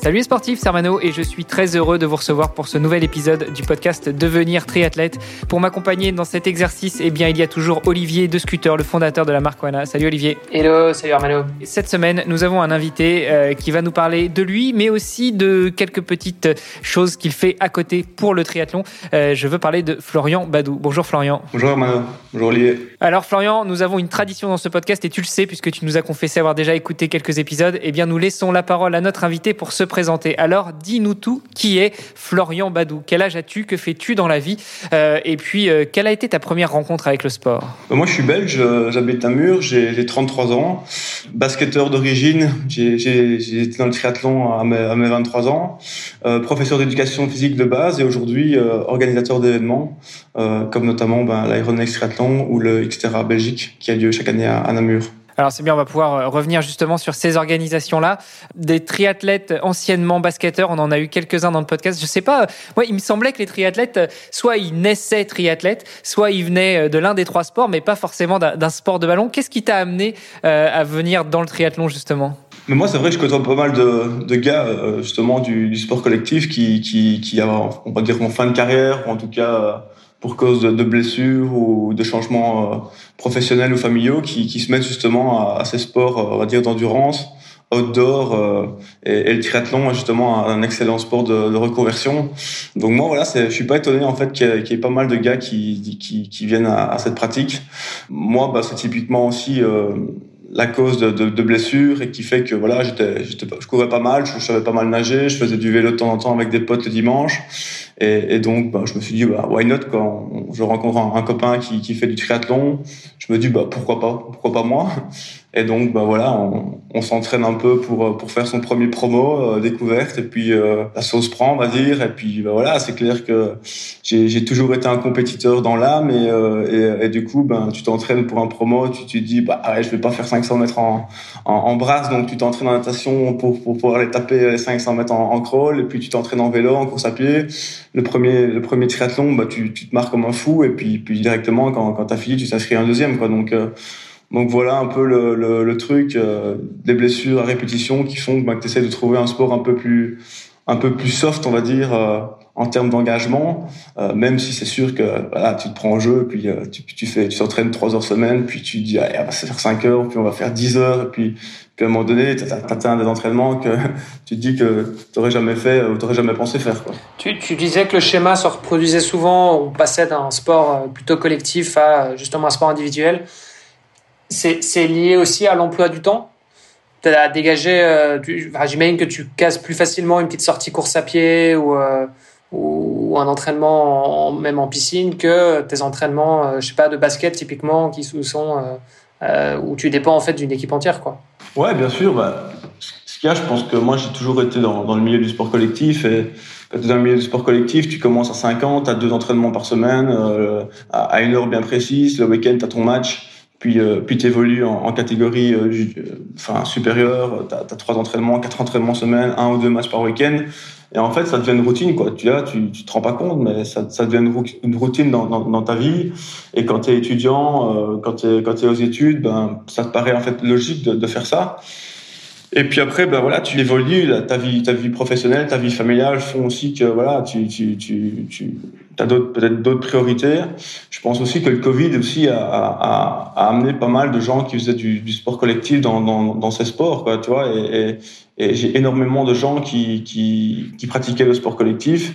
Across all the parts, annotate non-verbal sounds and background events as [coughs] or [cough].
Salut les sportifs, c'est Armano et je suis très heureux de vous recevoir pour ce nouvel épisode du podcast Devenir triathlète. Pour m'accompagner dans cet exercice, eh bien, il y a toujours Olivier de Scooter, le fondateur de la marque Wana. Salut Olivier. Hello, salut Armano. Cette semaine, nous avons un invité euh, qui va nous parler de lui, mais aussi de quelques petites choses qu'il fait à côté pour le triathlon. Euh, je veux parler de Florian Badou. Bonjour Florian. Bonjour Armano. Bonjour Olivier. Alors Florian, nous avons une tradition dans ce podcast et tu le sais puisque tu nous as confessé avoir déjà écouté quelques épisodes. Eh bien, nous laissons la parole à notre invité pour se présenter. Alors, dis-nous tout. Qui est Florian Badou? Quel âge as-tu? Que fais-tu dans la vie? Euh, Et puis, euh, quelle a été ta première rencontre avec le sport? Euh, Moi, je suis belge, j'habite à Mur, j'ai j'ai 33 ans. Basketteur d'origine, j'ai été dans le triathlon à mes, à mes 23 ans. Professeur d'éducation physique de base et aujourd'hui organisateur d'événements, comme notamment ben, Triathlon ou le Xterra Belgique qui a lieu chaque année à Namur. Alors c'est bien, on va pouvoir euh, revenir justement sur ces organisations-là. Des triathlètes anciennement basketteurs, on en a eu quelques-uns dans le podcast. Je sais pas, euh, moi il me semblait que les triathlètes, euh, soit ils naissaient triathlètes, soit ils venaient de l'un des trois sports, mais pas forcément d'un sport de ballon. Qu'est-ce qui t'a amené à venir dans le triathlon justement? Mais moi, c'est vrai que je côtoie pas mal de, gars, justement, du, du sport collectif qui, qui, qui on va dire, en fin de carrière, ou en tout cas, pour cause de, blessures ou de changements professionnels ou familiaux, qui, qui se mettent justement à, à ces sports, euh, on va dire, d'endurance, outdoor, euh, et, et le triathlon est justement un excellent sport de, de reconversion. Donc moi, voilà, je suis pas étonné, en fait, qu'il y, y ait pas mal de gars qui, qui, qui viennent à, à cette pratique. Moi, bah, c'est typiquement aussi... euh, la cause de, de, de blessures et qui fait que voilà j'étais je courais pas mal je, je savais pas mal nager je faisais du vélo de temps en temps avec des potes le dimanche et, et donc bah, je me suis dit bah, why not quand je rencontre un, copain qui, qui fait du triathlon. Je me dis bah pourquoi pas pourquoi pas moi. Et donc bah voilà on, s'entraîne un peu pour pour faire son premier promo euh, découverte. Et puis euh, la sauce prend on va dire. Et puis bah voilà c'est clair que j'ai toujours été un compétiteur dans l'âme. Et, euh, et, du coup ben tu t'entraînes pour un promo. Tu te dis bah ouais, je vais pas faire 500 mètres en en, brasse. Donc tu t'entraînes en natation pour pour pouvoir aller taper les 500 mètres en crawl. Et puis tu t'entraînes en vélo en course à pied le premier le premier triathlon bah tu tu te marques comme un fou et puis puis directement quand quand t'as fini tu t'inscris un deuxième quoi. Donc euh, donc voilà un peu le, le, le truc, euh, des blessures à répétition qui font bah, que tu de trouver un sport un peu plus, un peu plus soft, on va dire, euh, en termes d'engagement, euh, même si c'est sûr que voilà, tu te prends en jeu, puis euh, tu, tu fais, tu t'entraînes trois heures semaine, puis tu dis allez, on va faire 5 heures, puis on va faire 10 heures, et puis, puis à un moment donné, tu atteint des entraînements que [laughs] tu te dis que tu n'aurais jamais fait ou tu n'aurais jamais pensé faire. Tu, disais que le schéma se reproduisait souvent, on passait d'un sport euh, plutôt collectif à euh, justement un sport individuel. C'est lié aussi à l'emploi du temps? Tu as dégagé, euh, j'imagine que tu casses plus facilement une petite sortie course à pied ou, euh, ou un entraînement en- même en piscine que tes entraînements, euh, je sais pas, de basket typiquement qui sont euh, euh, où tu dépends en fait d'une équipe entière quoi. Ouais, bien sûr. Bah, ce qu'il y a, je pense que moi, j'ai toujours été dans, dans le milieu du sport collectif. Et quand tu es dans le milieu du sport collectif, tu commences à 5 ans, tu as deux entraînements par semaine, à, à une heure bien précise. Le week-end, tu as ton match. Puis, puis tu évolues en, catégorie enfin, supérieure. Tu as, trois entraînements, quatre entraînements semaine, un ou deux matchs par week-end. Et en fait, ça devient une routine. Quoi. Tu, là, tu, tu te rends pas compte, mais ça, ça devient une, rou- une routine dans, dans, dans ta vie. Et quand tu es étudiant, euh, quand tu es, quand t'es aux études, ben, ça te paraît en fait logique de, de faire ça. Et puis après, ben voilà, tu évolues, ta vie, ta vie professionnelle, ta vie familiale font aussi que voilà, tu, tu, tu, tu as d'autres, peut-être d'autres priorités. Je pense aussi que le Covid aussi a, a, a amené pas mal de gens qui faisaient du, du sport collectif dans, dans, dans ces sports, quoi, tu vois. Et, et, et j'ai énormément de gens qui, qui, qui pratiquaient le sport collectif,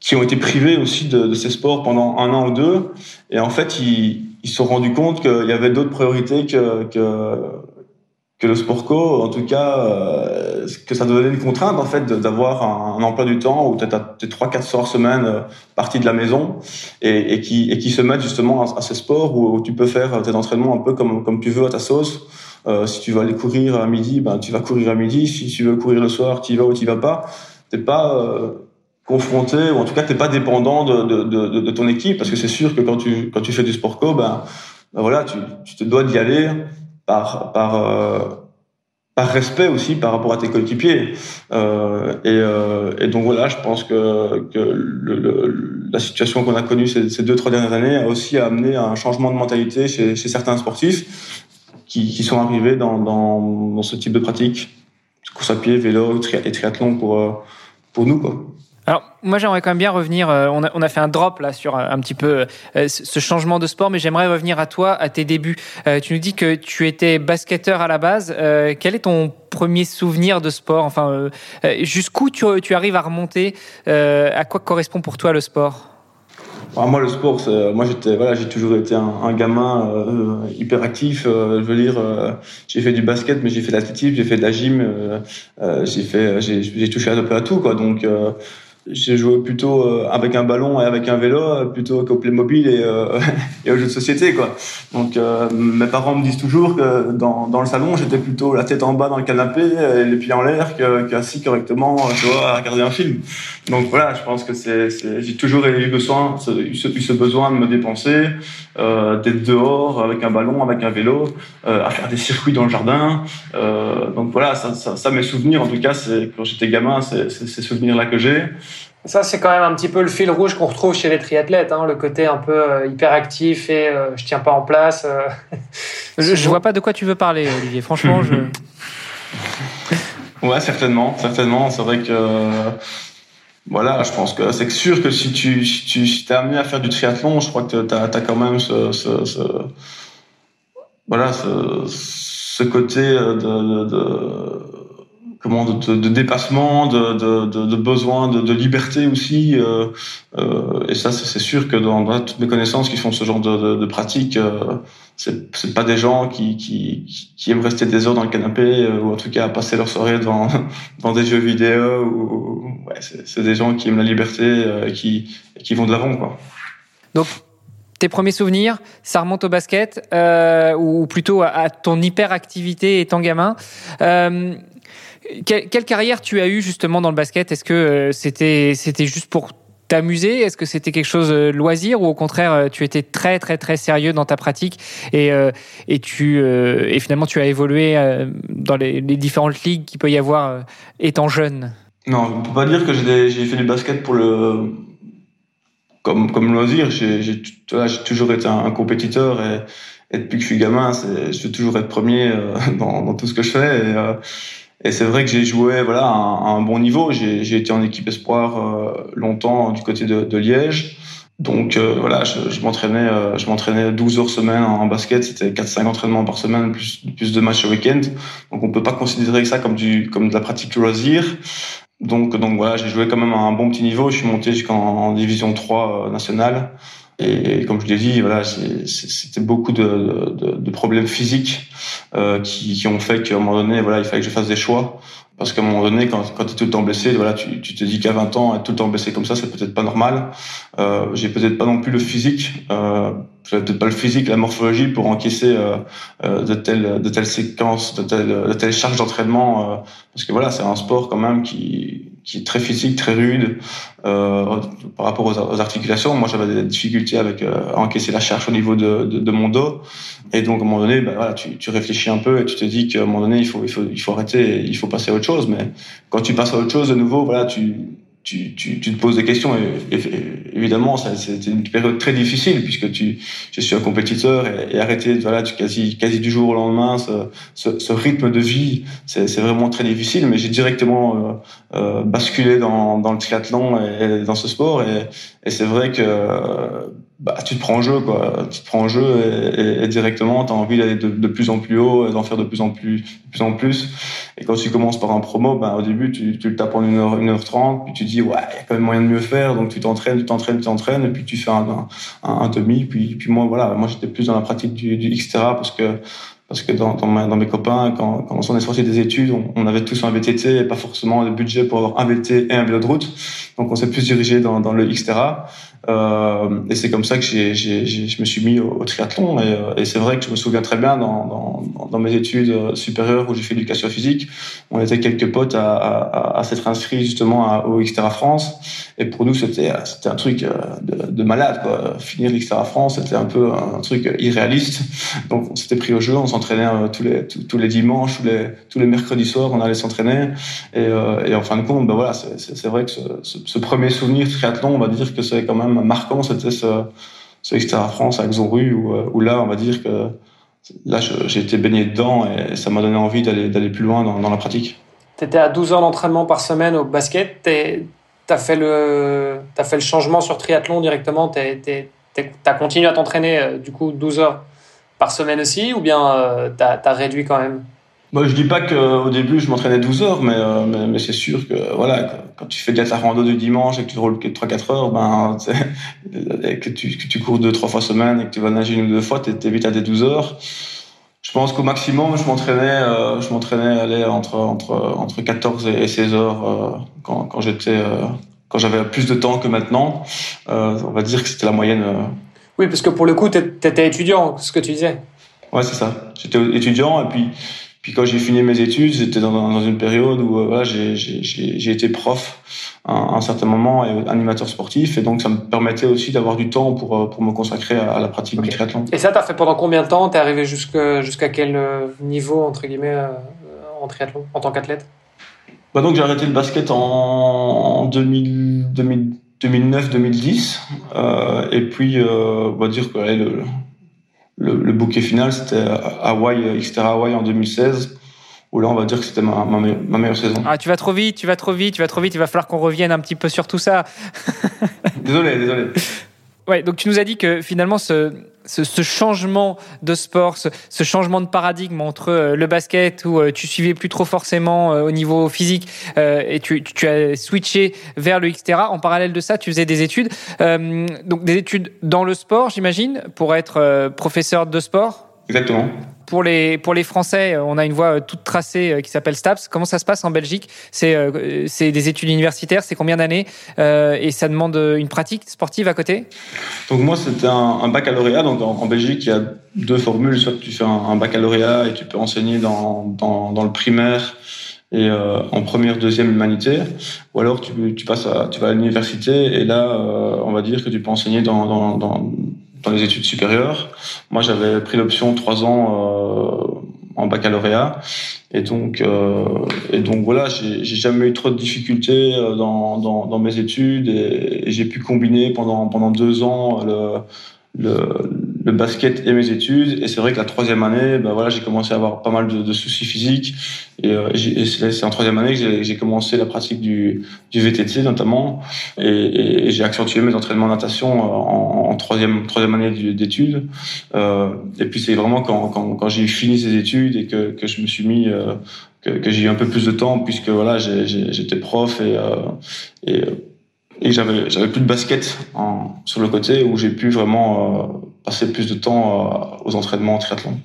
qui ont été privés aussi de, de ces sports pendant un an ou deux. Et en fait, ils, ils se sont rendus compte qu'il y avait d'autres priorités que, que que le sport co, en tout cas, euh, que ça devenait une contrainte en fait d'avoir un, emploi du temps où tu trois quatre soirs semaine euh, partie de la maison et, et qui et qui se mettent justement à, à ces sports où, tu peux faire tes entraînements un peu comme comme tu veux à ta sauce. Euh, si tu veux aller courir à midi, ben tu vas courir à midi. Si tu veux courir le soir, tu y vas ou tu vas pas. T'es pas euh, confronté ou en tout cas t'es pas dépendant de, de, de, de ton équipe parce que c'est sûr que quand tu quand tu fais du sport co, ben ben voilà, tu, tu te dois d'y aller par par euh, par respect aussi par rapport à tes coéquipiers. Euh, et, euh, et, donc voilà, je pense que, que le, le, la situation qu'on a connue ces, deux trois dernières années a aussi amené un changement de mentalité chez, chez certains sportifs qui, qui sont arrivés dans, dans, dans, ce type de pratique, course à pied, vélo et triathlon pour euh, pour nous quoi. Alors, moi, j'aimerais quand même bien revenir. Euh, on, a, fait un drop là sur un, petit peu euh, ce changement de sport, mais j'aimerais revenir à toi, à tes débuts. Euh, tu nous dis que tu étais basketteur à la base. quel est ton premier souvenir de sport? Enfin, jusqu'où tu, arrives à remonter? À quoi correspond pour toi le sport? Moi, le sport, moi j'étais, voilà, j'ai toujours été un, un gamin euh, hyper actif. Euh, je veux dire, euh, j'ai fait du basket, mais j'ai fait de l'athlétisme, j'ai fait de la gym, j'ai j'ai touché à peu près à tout, quoi. Donc j'ai joué plutôt euh, avec un ballon et avec un vélo euh, plutôt qu'au Playmobil et, euh, [laughs] et aux jeux de société quoi. Donc euh, mes parents me disent toujours que dans, dans le salon j'étais plutôt la tête en bas dans le canapé et les pieds en l'air qu'assis correctement tu vois à regarder un film. Donc voilà je pense que c'est j'ai toujours eu besoin eu ce, eu ce besoin de me dépenser euh, d'être dehors avec un ballon avec un vélo à faire des circuits dans le jardin. donc voilà ça, ça, ça mes souvenirs en tout cas c'est quand j'étais gamin c'est ces souvenirs là que j'ai. Ça, c'est quand même un petit peu le fil rouge qu'on retrouve chez les triathlètes, hein, le côté un peu euh, hyperactif et euh, je tiens pas en place. Euh. je, je vois pas de quoi tu veux parler, Olivier. Franchement, je. [laughs] ouais, certainement, certainement. C'est vrai que voilà, je pense que c'est sûr que si tu si tu si t'es amené à faire du triathlon, je crois que tu as, quand même ce, ce, ce voilà ce, ce côté de, de, de comment de, de, dépassement, de, de, de besoin de, liberté aussi. Euh, euh, et ça, c'est sûr que dans, dans, toutes mes connaissances qui font ce genre de, de, pratique, euh, c'est pas des gens qui, qui, qui, aiment rester des heures dans le canapé euh, ou en tout cas passer leur soirée devant, [laughs] dans des jeux vidéo. Ou, ouais, c'est des gens qui aiment la liberté euh, et qui, qui vont de l'avant. quoi. Donc, tes premiers souvenirs, ça remonte au basket euh, ou plutôt à, à ton hyperactivité étant gamin. Euh, quelle carrière tu as eu justement dans le basket? Est-ce que euh, c'était c'était juste pour t'amuser? Est-ce que c'était quelque chose de euh, loisir? Ou au contraire euh, tu étais très très très sérieux dans ta pratique? Et et tu et finalement tu as évolué dans les, différentes ligues qu'il peut y avoir étant jeune? Non, on peut pas dire que j'ai fait du basket pour le comme comme loisir. J'ai toujours été un, compétiteur et, depuis que je suis gamin, je veux toujours être premier [laughs] dans, tout ce que je fais. Et c'est vrai que j'ai joué voilà à un, bon niveau. J'ai été en équipe espoir euh, longtemps du côté de, de Liège. Donc euh, voilà, je, je m'entraînais, euh, je m'entraînais 12 heures semaine en, basket. C'était 4-5 entraînements par semaine plus plus de matchs au week-end. Donc on peut pas considérer ça comme du comme de la pratique loisir. Donc donc voilà, j'ai joué quand même à un bon petit niveau. Je suis monté jusqu'en division 3 nationale. Et comme je l'ai dit, voilà, c'était beaucoup de, de, de, problèmes physiques euh, qui, qui, ont fait qu'à un moment donné, voilà, il fallait que je fasse des choix. Parce qu'à un moment donné, quand, quand tu es tout le temps blessé, voilà, tu, tu te dis qu'à 20 ans, être tout le temps blessé comme ça, c'est peut-être pas normal. Euh, j'ai peut-être pas non plus le physique, euh, j'avais peut-être pas le physique, la morphologie pour encaisser euh, euh de telles de telles séquences, de telles de telles charges d'entraînement. Euh, parce que voilà, c'est un sport quand même qui qui est très physique, très rude euh, par rapport aux, articulations. Moi, j'avais des difficultés avec euh, à encaisser la charge au niveau de, de, de, mon dos. Et donc, à un moment donné, ben, voilà, tu, tu, réfléchis un peu et tu te dis qu'à un moment donné, il faut, il faut, il faut arrêter, il faut passer à autre chose. Mais quand tu passes à autre chose, de nouveau, voilà, tu tu, tu, tu, te poses des questions et, évidemment c'était une période très difficile puisque tu je suis un compétiteur et, et arrêter voilà tu quasi quasi du jour au lendemain ce, ce, ce rythme de vie c'est vraiment très difficile mais j'ai directement euh, euh, basculé dans, dans le triathlon et, dans ce sport et, et c'est vrai que bah, tu te prends en jeu, quoi. Tu te prends en jeu et, et, directement, tu as envie d'aller de, de, plus en plus haut, d'en faire de plus en plus, de plus en plus. Et quand tu commences par un promo, bah, au début, tu, tu le tapes en 1h, 1h30, puis tu dis, ouais, il y a quand même moyen de mieux faire. Donc, tu t'entraînes, tu t'entraînes, tu t'entraînes, et puis tu fais un, un, un, demi. Puis, puis moi, voilà, moi, j'étais plus dans la pratique du, du parce que parce que dans, dans, dans mes copains, quand, quand on est sorti des études, on, on, avait tous un VTT et pas forcément le budget pour avoir un VTT et un vélo de route. Donc on s'est plus dirigé dans, dans le Xterra. Euh, et c'est comme ça que je me suis mis au, triathlon. Et, euh, et, c'est vrai que je me souviens très bien dans, mes études euh, supérieures où j'ai fait l'éducation physique, on était quelques potes à, s'être inscrits justement au Xterra France. Et pour nous, c'était, un truc de, de malade. Finir l'Xterra France, c'était un peu un truc irréaliste. [laughs] Donc on s'était pris au jeu, on s'entraînait tous les, dimanches, tous les, mercredis soirs, on allait s'entraîner. Et, en fin de compte, ben voilà, c'est, vrai que ce, ce premier souvenir triathlon, on va dire que c'est quand même marquant, c'était ce, ce Extra France avec Zonru, où, où là, on va dire que là, j'ai été baigné dedans et ça m'a donné envie d'aller, d'aller plus loin dans, la pratique. Tu étais à 12 heures d'entraînement par semaine au basket. Tu as, fait le, fait le changement sur triathlon directement. Tu as continué à t'entraîner du coup 12 heures par semaine aussi ou bien euh, réduit quand même? Moi, je dis pas qu'au début je m'entraînais 12 heures, mais, euh, mais, mais c'est sûr que voilà, quand tu fais de la rando du dimanche et que tu roules que 3-4 heures, ben, [laughs] que tu, que tu cours deux, trois fois semaine et que tu vas nager une ou deux fois, tu es vite à des 12 heures. Je pense qu'au maximum, je m'entraînais, euh, je m'entraînais aller entre, entre, entre 14 et 16 heures euh, quand, quand j'étais, euh, quand j'avais plus de temps que maintenant. Euh, on va dire que c'était la moyenne. Euh. Oui, parce que pour le coup, tu étais étudiant, ce que tu disais. Ouais, c'est ça. J'étais étudiant et puis puis quand j'ai fini mes études, j'étais dans, dans, une période où euh, voilà, j'ai été prof à un, certain moment et animateur sportif. Et donc, ça me permettait aussi d'avoir du temps pour, euh, pour me consacrer à, la pratique okay. du triathlon. Et ça, tu as fait pendant combien de temps? Tu es arrivé jusqu'à quel euh, niveau, entre guillemets, en triathlon, en tant qu'athlète? Bah donc, j'ai arrêté le basket en 2009-2010. Euh, et puis, on va dire que le, le, le, bouquet final, c'était Hawaï, Xterra Hawaï en 2016. Où là, on va dire que c'était ma, ma, ma, meilleure saison. Ah, tu vas trop vite, tu vas trop vite, tu vas trop vite. Il va falloir qu'on revienne un petit peu sur tout ça. désolé, désolé. [laughs] Ouais, donc tu nous as dit que finalement, ce, ce, ce changement de sport, ce, ce, changement de paradigme entre euh, le basket où euh, tu suivais plus trop forcément euh, au niveau physique et tu, tu, as switché vers le Xterra. En parallèle de ça, tu faisais des études, donc des études dans le sport, j'imagine, pour être professeur de sport? Exactement. Pour les, pour les Français, on a une voie toute tracée qui s'appelle STAPS. Comment ça se passe en Belgique? C'est c'est des études universitaires, c'est combien d'années Et ça demande une pratique sportive à côté? Donc moi, c'était un, un, baccalauréat. Donc en, en, Belgique, il y a deux formules. Soit tu fais un, un baccalauréat et tu peux enseigner dans, dans, dans le primaire et euh, en première, deuxième humanité, ou alors tu, tu passes à, tu vas à l'université et là, euh, on va dire que tu peux enseigner dans, dans, dans dans les études supérieures. Moi, j'avais pris l'option trois ans euh, en baccalauréat. Et donc, euh, et donc voilà, j'ai jamais eu trop de difficultés euh, dans, dans, dans mes études et, et j'ai pu combiner pendant, pendant deux ans le, le, le basket et mes études. Et c'est vrai que la troisième année, ben voilà, j'ai commencé à avoir pas mal de, de soucis physiques. Et, euh, et c'est en troisième année que j'ai commencé la pratique du, du VTT notamment. Et, et, et j'ai accentué mes entraînements de natation en, en troisième, troisième année d'études. Euh, et puis c'est vraiment quand, quand, quand j'ai fini ces études et que, que je me suis mis... Euh, que, que j'ai eu un peu plus de temps puisque voilà j'étais prof et, euh, et et j'avais j'avais plus de basket sur le côté où j'ai pu vraiment euh, passer plus de temps euh, aux entraînements en triathlon.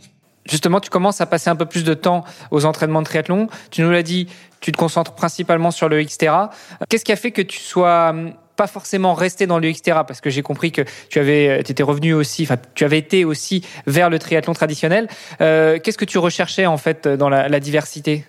Justement, tu commences à passer un peu plus de temps aux entraînements de triathlon. Tu nous l'as dit, tu te concentres principalement sur le Xterra. Qu'est-ce qui a fait que tu sois hum, pas forcément resté dans le Xterra? Parce que j'ai compris que tu avais étais revenu aussi enfin tu avais été aussi vers le triathlon traditionnel euh, qu'est-ce que tu recherchais en fait dans la diversité?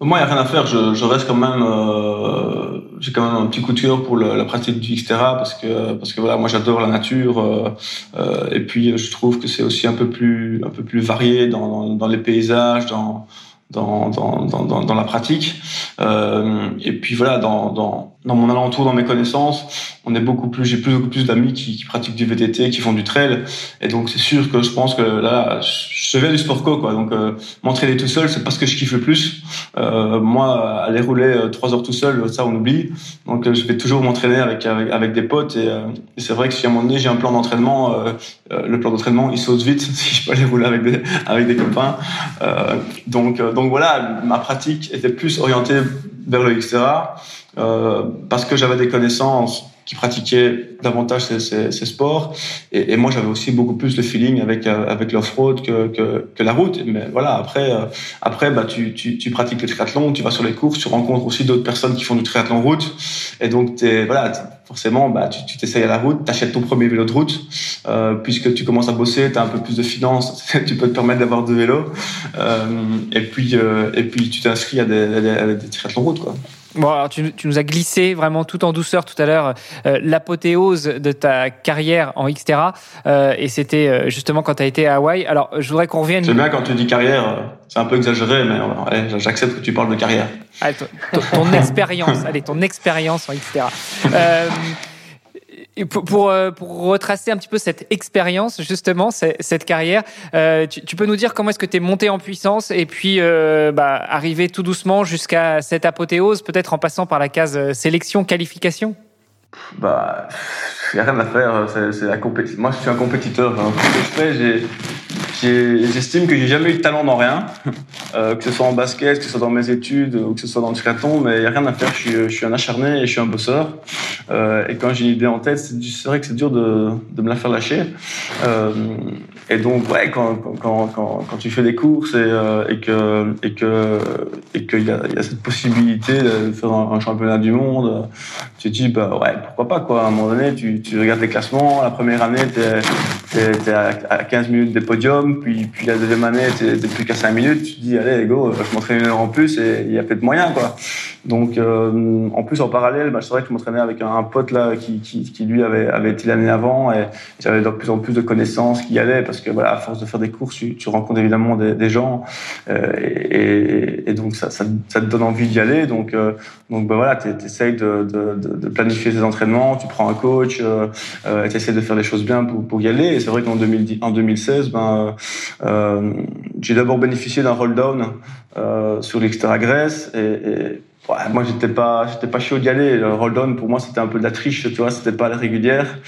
Moi, il n'y a rien à faire. Je, je reste quand même. Euh, j'ai quand même un petit coup de cœur pour le, la pratique du Xterra parce que parce que voilà, moi j'adore la nature euh, euh, et puis je trouve que c'est aussi un peu plus un peu plus varié dans, dans, dans les paysages, dans dans, dans, dans, dans la pratique. Euh, et puis voilà, dans, dans, dans mon alentour, dans mes connaissances, on est beaucoup plus, j'ai plus, beaucoup plus d'amis qui, qui pratiquent du VTT, qui font du trail. Et donc c'est sûr que je pense que là, je viens du sport co, quoi. Donc euh, m'entraîner tout seul, c'est pas ce que je kiffe le plus. Euh, moi, aller rouler euh, trois heures tout seul, ça on oublie. Donc euh, je vais toujours m'entraîner avec, avec, avec des potes. Et, euh, et c'est vrai que si à un moment donné j'ai un plan d'entraînement, le plan d'entraînement il saute vite [laughs] si je peux aller rouler avec des, avec des copains. donc donc voilà, ma pratique était plus orientée vers le Xterra euh, parce que j'avais des connaissances qui pratiquaient davantage ces, ces, ces sports. Et, et moi, j'avais aussi beaucoup plus le feeling avec euh, avec l'off-road que, que, que la route. Mais voilà, après euh, après bah tu, tu, tu pratiques le triathlon, tu vas sur les courses, tu rencontres aussi d'autres personnes qui font du triathlon route. Et donc t'es voilà forcément, bah, tu t'essayes à la route, tu achètes ton premier vélo de route, euh, puisque tu commences à bosser, tu as un peu plus de finances, [laughs] tu peux te permettre d'avoir deux vélos, euh, et, puis, euh, et puis tu t'inscris à des, à des, des triathlons route. Quoi. Bon, alors tu, tu, nous as glissé vraiment tout en douceur tout à l'heure euh, l'apothéose de ta carrière en Xterra, euh, et c'était euh, justement quand tu as été à Hawaï. Alors, je voudrais qu'on revienne. C'est bien quand tu dis carrière, c'est un peu exagéré, mais j'accepte que tu parles de carrière. Allez, ton, ton [laughs] expérience, allez, ton expérience en Xterra. Euh, euh, pour, retracer un petit peu cette expérience, justement, cette carrière, euh, tu, peux nous dire comment est-ce que tu es monté en puissance et puis euh, bah, arrivé tout doucement jusqu'à cette apothéose, peut-être en passant par la case sélection, qualification? Bah, il n'y a rien à faire, c'est la compétition. Moi, je suis un compétiteur. Hein. J'ai J'estime que j'ai jamais eu de talent dans rien, [laughs] euh, que ce soit en basket, que ce soit dans mes études ou que ce soit dans le triathlon, mais il n'y a rien à faire. Je suis, je suis, un acharné et je suis un bosseur. Euh, et quand j'ai une idée en tête, c'est vrai que c'est dur de, de, me la faire lâcher. Euh, et donc, ouais, quand, quand, quand, quand, tu fais des courses et, et que et qu'il y a, y a cette possibilité de faire un, championnat du monde, tu te dis bah ouais, pourquoi pas quoi. À un moment donné, tu, tu regardes les classements. La première année, t'es es, es, à 15 minutes des podiums, puis la deuxième année, t'es plus qu'à 5 minutes. Tu te dis allez, go, je m'entraîne une heure en plus et il y a peut-être moyen quoi. Donc, euh, en plus, en parallèle, bah, c'est vrai que je m'entraînais avec un, pote là qui, qui, qui, lui avait, avait été l'année avant et j'avais de plus en plus de connaissances qui y allaient parce que voilà, à force de faire des courses, tu, tu rencontres évidemment des, des gens euh, et, et, donc ça, ça, ça, te donne envie d'y aller. Donc, euh, donc bah, voilà, tu essayes de, de, de, planifier tes entraînements, tu prends un coach, euh, euh tu essaies de faire les choses bien pour, pour y aller. Et c'est vrai qu'en 2016, ben, euh, j'ai d'abord bénéficié d'un roll down sur l'extra Grèce et, et Moi, j'étais pas, j'étais pas chaud d'y aller. Le roll pour moi, c'était un peu de la triche, tu vois, c'était pas la régulière.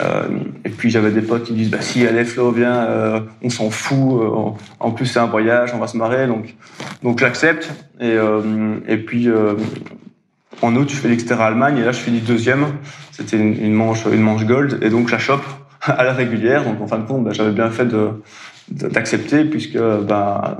Euh, et puis, j'avais des potes qui disent, bah, si, allez, Flo, viens, euh, on s'en fout. Euh, en plus, c'est un voyage, on va se marrer. Donc, donc, j'accepte. Et, et puis, en août, je fais l'extérieur Allemagne, et là, je finis deuxième. C'était une, manche, une manche gold. Et donc, je la chope [laughs] à la régulière. Donc, en fin de compte, bah, j'avais bien fait d'accepter puisque ben,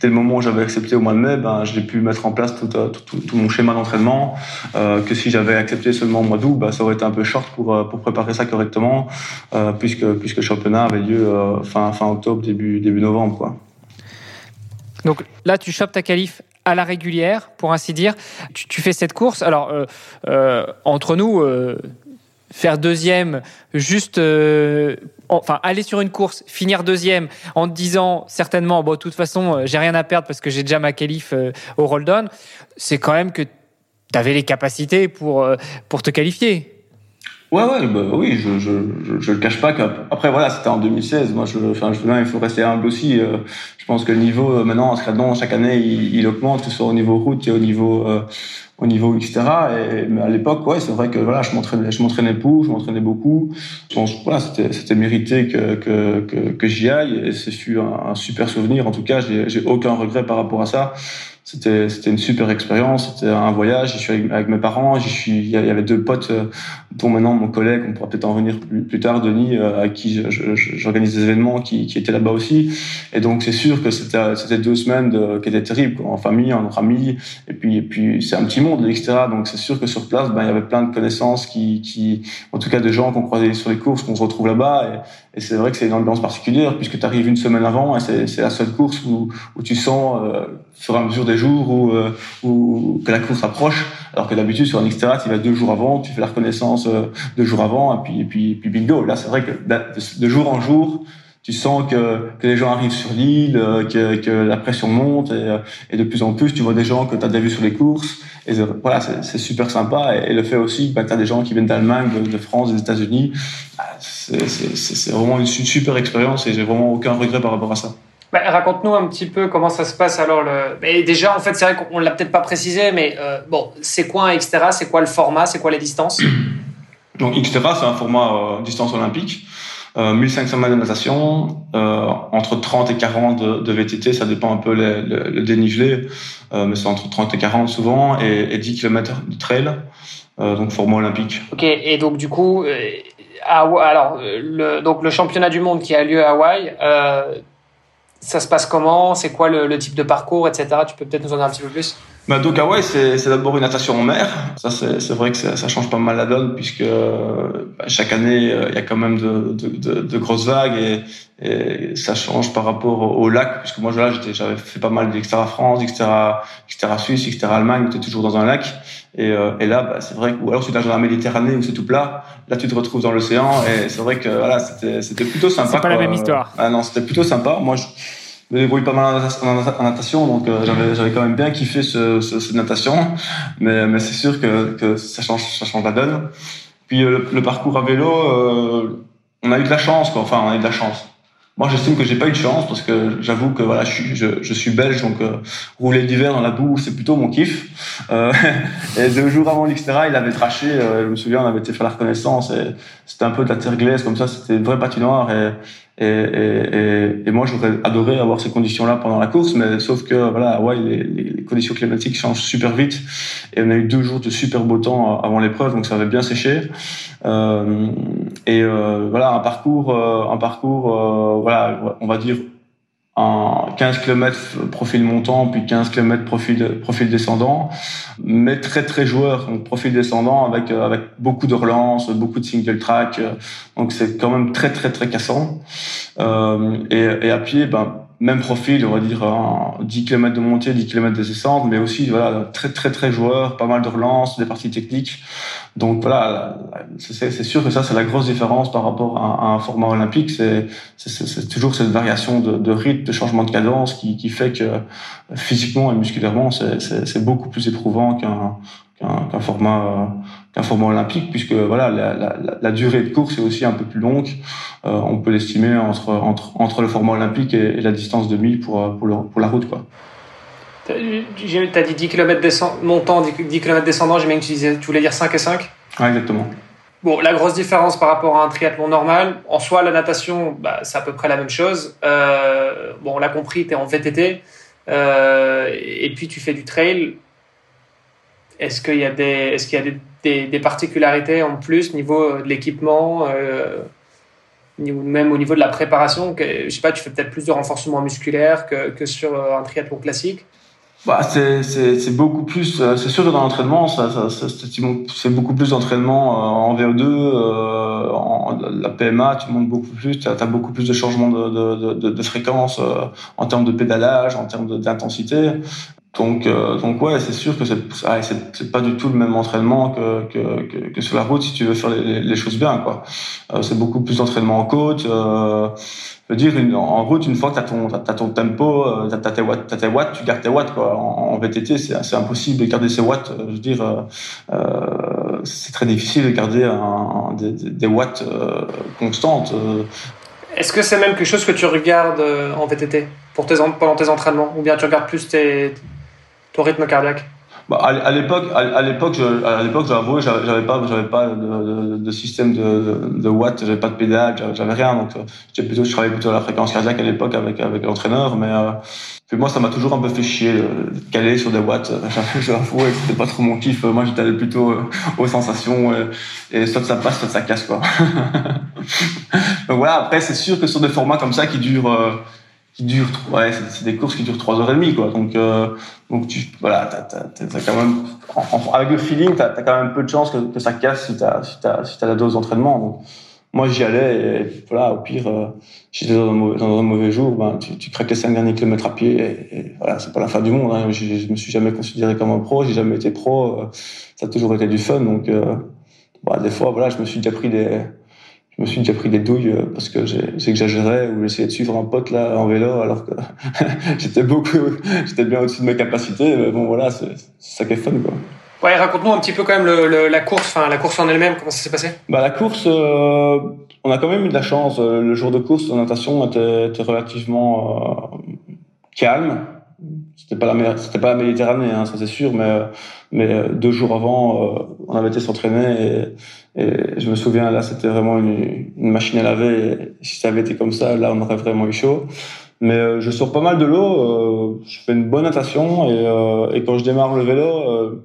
dès le moment où j'avais accepté au mois de mai, ben, j'ai pu mettre en place tout, tout mon schéma d'entraînement. Euh, que si j'avais accepté seulement au mois d'août, ben, ça aurait été un peu short pour, euh, préparer ça correctement, euh, puisque, puisque le championnat avait lieu euh, fin, fin octobre, début, début novembre. Quoi. Donc là, tu chopes ta qualif à la régulière, pour ainsi dire. Tu, tu fais cette course. Alors, euh, euh, entre nous, euh, faire deuxième juste euh, enfin aller sur une course finir deuxième en disant certainement bon de toute façon euh, j'ai rien à perdre parce que j'ai déjà ma qualif euh, au roll down c'est quand même que tu avais les capacités pour euh, pour te qualifier Ouais, ouais, bah, oui, je, je, je, le cache pas qu'après, voilà, c'était en 2016. Moi, je, enfin, je, il faut rester humble aussi. Pense que le niveau, euh, maintenant, en triathlon, chaque année, il, augmente, que ce soit au niveau route et au niveau, euh, au niveau, etc. Et, mais à l'époque, ouais, c'est vrai que, voilà, je m'entraînais, je m'entraînais beaucoup, je m'entraînais beaucoup. Je pense, voilà, c'était, mérité que, que, j'y aille et c'est fut un, super souvenir. En tout cas, j'ai, aucun regret par rapport à ça c'était c'était une super expérience c'était un voyage j'y suis avec, mes parents il y avait deux potes euh, dont maintenant mon collègue on pourra peut-être en revenir plus, plus tard Denis à qui j'organise des événements qui, qui étaient là-bas aussi et donc c'est sûr que c'était deux semaines qui étaient terribles en famille entre amis et puis et puis c'est un petit monde etc donc c'est sûr que sur place ben il y avait plein de connaissances qui en tout cas de gens qu'on croisait sur les courses qu'on se retrouve là-bas. Et, c'est vrai que c'est une ambiance particulière puisque tu arrives une semaine avant et c'est la seule course où tu sens euh, au fur et à mesure des jours où, euh, que la course approche, alors que d'habitude sur un extérieur, tu vas deux jours avant, tu fais la reconnaissance euh, deux jours avant, et puis, et puis bingo. Là, c'est vrai que de jour en jour, tu sens que, que les gens arrivent sur l'île, euh, que, que la pression monte, et, et, de plus en plus, tu vois des gens que tu as déjà vu sur les courses. Et voilà, c'est super sympa. Et, et, le fait aussi que bah, tu as des gens qui viennent d'Allemagne, de, de, France, des États-Unis, bah, c'est vraiment une super expérience et j'ai vraiment aucun regret par rapport à ça. Bah, Raconte-nous un petit peu comment ça se passe alors. Le... Et déjà, en fait, c'est vrai qu'on l'a peut-être pas précisé, mais euh, bon, c'est quoi un Xterra? C'est quoi le format? C'est quoi les distances? Donc Xterra, c'est un format euh, distance olympique. Euh, 1500 mètres de natation, euh, entre 30 et 40 de, VTT, ça dépend un peu le, le, dénivelé, euh, mais c'est entre 30 et 40 souvent, et, et 10 km de trail. donc format olympique. Ok, et donc du coup, alors le, donc le championnat du monde qui a lieu à Hawaï, ça se passe comment? C'est quoi le, type de parcours, etc. Tu peux peut-être nous en dire un petit peu plus? Bah, donc, Hawaï, c'est d'abord une natation en mer. Ça, c'est vrai que ça, change pas mal la donne, puisque bah, chaque année, euh, il y a quand même de, de, de, grosses vagues et, et, ça change par rapport au lac, puisque moi, là, j'avais fait pas mal d'Extra France, Extra, Extra Suisse, Extra Allemagne, tu es toujours dans un lac. Et, euh, et là, bah, c'est vrai que, ou alors tu nages dans la Méditerranée où c'est tout plat, là, tu te retrouves dans l'océan et c'est vrai que, voilà, c'était plutôt sympa. C'est pas la même histoire. Ah non, c'était plutôt sympa. Moi, je, me débrouille pas mal en natation, donc euh, j'avais j'avais quand même bien kiffé ce, ce, cette natation, mais mais c'est sûr que, que ça change ça change la donne. Puis euh, le, parcours à vélo, euh, on a eu de la chance quoi. Enfin, on a eu de la chance. Moi, j'estime que j'ai pas eu de chance parce que j'avoue que voilà, je suis, je, je suis belge, donc rouler l'hiver dans la boue, c'est plutôt mon kiff. Euh, [laughs] et deux jours avant l'Xterra, il avait traché. je me souviens, on avait été faire la reconnaissance et c'était un peu de la terre glaise comme ça. C'était une vraie patinoire et et, et, et, moi, j'aurais adoré avoir ces conditions-là pendant la course, mais sauf que voilà, Hawaï, les, les, conditions climatiques changent super vite. Et on a eu deux jours de super beau temps avant l'épreuve, donc ça avait bien séché. Euh, et euh, voilà, un parcours, euh, un parcours, euh, voilà, on va dire un 15 km profil montant, puis 15 km profil, profil descendant, mais très très joueur, donc profil descendant avec, avec beaucoup de relances, beaucoup de single track, donc c'est quand même très très très cassant. Euh, et, et, à pied, ben, même profil, on va dire 10 km de montée, 10 km de descente, mais aussi voilà, très très très joueur, pas mal de relances, des parties techniques. Donc voilà, c'est sûr que ça c'est la grosse différence par rapport à, un format olympique. C'est toujours cette variation de, rythme, de changement de cadence qui, qui fait que physiquement et musculairement c'est beaucoup plus éprouvant qu'un qu'un format qu'un format olympique puisque voilà la, la, la, durée de course est aussi un peu plus longue euh, on peut l'estimer entre, entre entre le format olympique et, la distance de mi pour pour, pour la route quoi tu as dit 10 km descend, montant 10 km descendant j'imagine que tu, disais, tu voulais dire 5 et 5 ouais, exactement Bon, la grosse différence par rapport à un triathlon normal, en soi, la natation, bah, c'est à peu près la même chose. Euh, bon, on l'a compris, tu es en VTT, euh, et puis tu fais du trail. Est-ce qu'il y a, des, est-ce qu'il y a des, des, particularités en plus niveau de l'équipement, euh, même au niveau de la préparation Je sais pas, tu fais peut-être plus de renforcement musculaire que, sur euh, un triathlon classique? Bah, c'est, beaucoup plus, euh, c'est sûr que dans l'entraînement, ça, ça, c'est beaucoup plus d'entraînement euh, en VO2, euh, en, la PMA, tu montes beaucoup plus, tu as, beaucoup plus de changements de, fréquence euh, en termes de pédalage, en termes d'intensité. Donc, euh, donc ouais, c'est sûr que c'est, c'est, pas du tout le même entraînement que, sur la route si tu veux faire les, choses bien. Euh, c'est beaucoup plus d'entraînement en côte. Euh, je veux dire, en route, une fois que tu as ton, t'as ton tempo, euh, tu as, tes watts, tes watts, tu gardes tes watts. En, VTT, c'est, impossible de garder ses watts. Je veux dire, c'est très difficile de garder des, watts constantes. Est-ce que c'est même quelque chose que tu regardes en VTT pour tes, pendant tes entraînements? Ou bien tu regardes plus tes, ton rythme cardiaque bah, à l'époque, à l'époque, à l'époque, j'avoue, j'avais pas, j'avais pas de, système de, watts, j'avais pas de pédale, j'avais rien. Donc, euh, plutôt, je travaillais plutôt à la fréquence cardiaque à l'époque avec avec l'entraîneur, mais euh, puis moi, ça m'a toujours un peu fait chier de caler sur des watts. [laughs] J'avoue, c'était pas trop mon kiff. Moi, j'étais allé plutôt euh, aux sensations et, et soit ça passe, soit ça casse, quoi. [laughs] donc voilà. Après, c'est sûr que sur des formats comme ça qui durent qui dure ouais c'est des courses qui durent trois heures et demie quoi. Donc euh, donc tu voilà t'as, t'as, quand même avec le feeling t'as, as quand même peu de chances que, ça casse si t'as si t'as si t'as la dose d'entraînement. Moi j'y allais et voilà au pire euh, j'étais dans un mauvais, jour ben tu, tu craques les cinq derniers kilomètres à pied et, voilà c'est pas la fin du monde hein. je, je me suis jamais considéré comme un pro j'ai jamais été pro euh, ça a toujours été du fun. Donc euh, bah, des fois voilà je me suis déjà pris des je me suis déjà pris des douilles euh, parce que j'exagérais ou j'essayais de suivre un pote là en vélo alors que [laughs] j'étais beaucoup, j'étais bien au-dessus de mes capacités. Mais bon, voilà, c'est ça qui est fun, quoi. Ouais, raconte-nous un petit peu quand même le, la course, enfin la course en elle-même, comment ça s'est passé? Bah la course, euh, on a quand même eu de la chance. Euh, le jour de course, la natation était, était relativement euh, calme. C'était pas la c'était pas la Méditerranée, hein, ça c'est sûr, mais mais deux jours avant, on avait été s'entraîner et, et, je me souviens là, c'était vraiment une, machine à laver. Si ça avait été comme ça, là, on aurait vraiment eu chaud. Mais je sors pas mal de l'eau, je fais une bonne natation et, et quand je démarre le vélo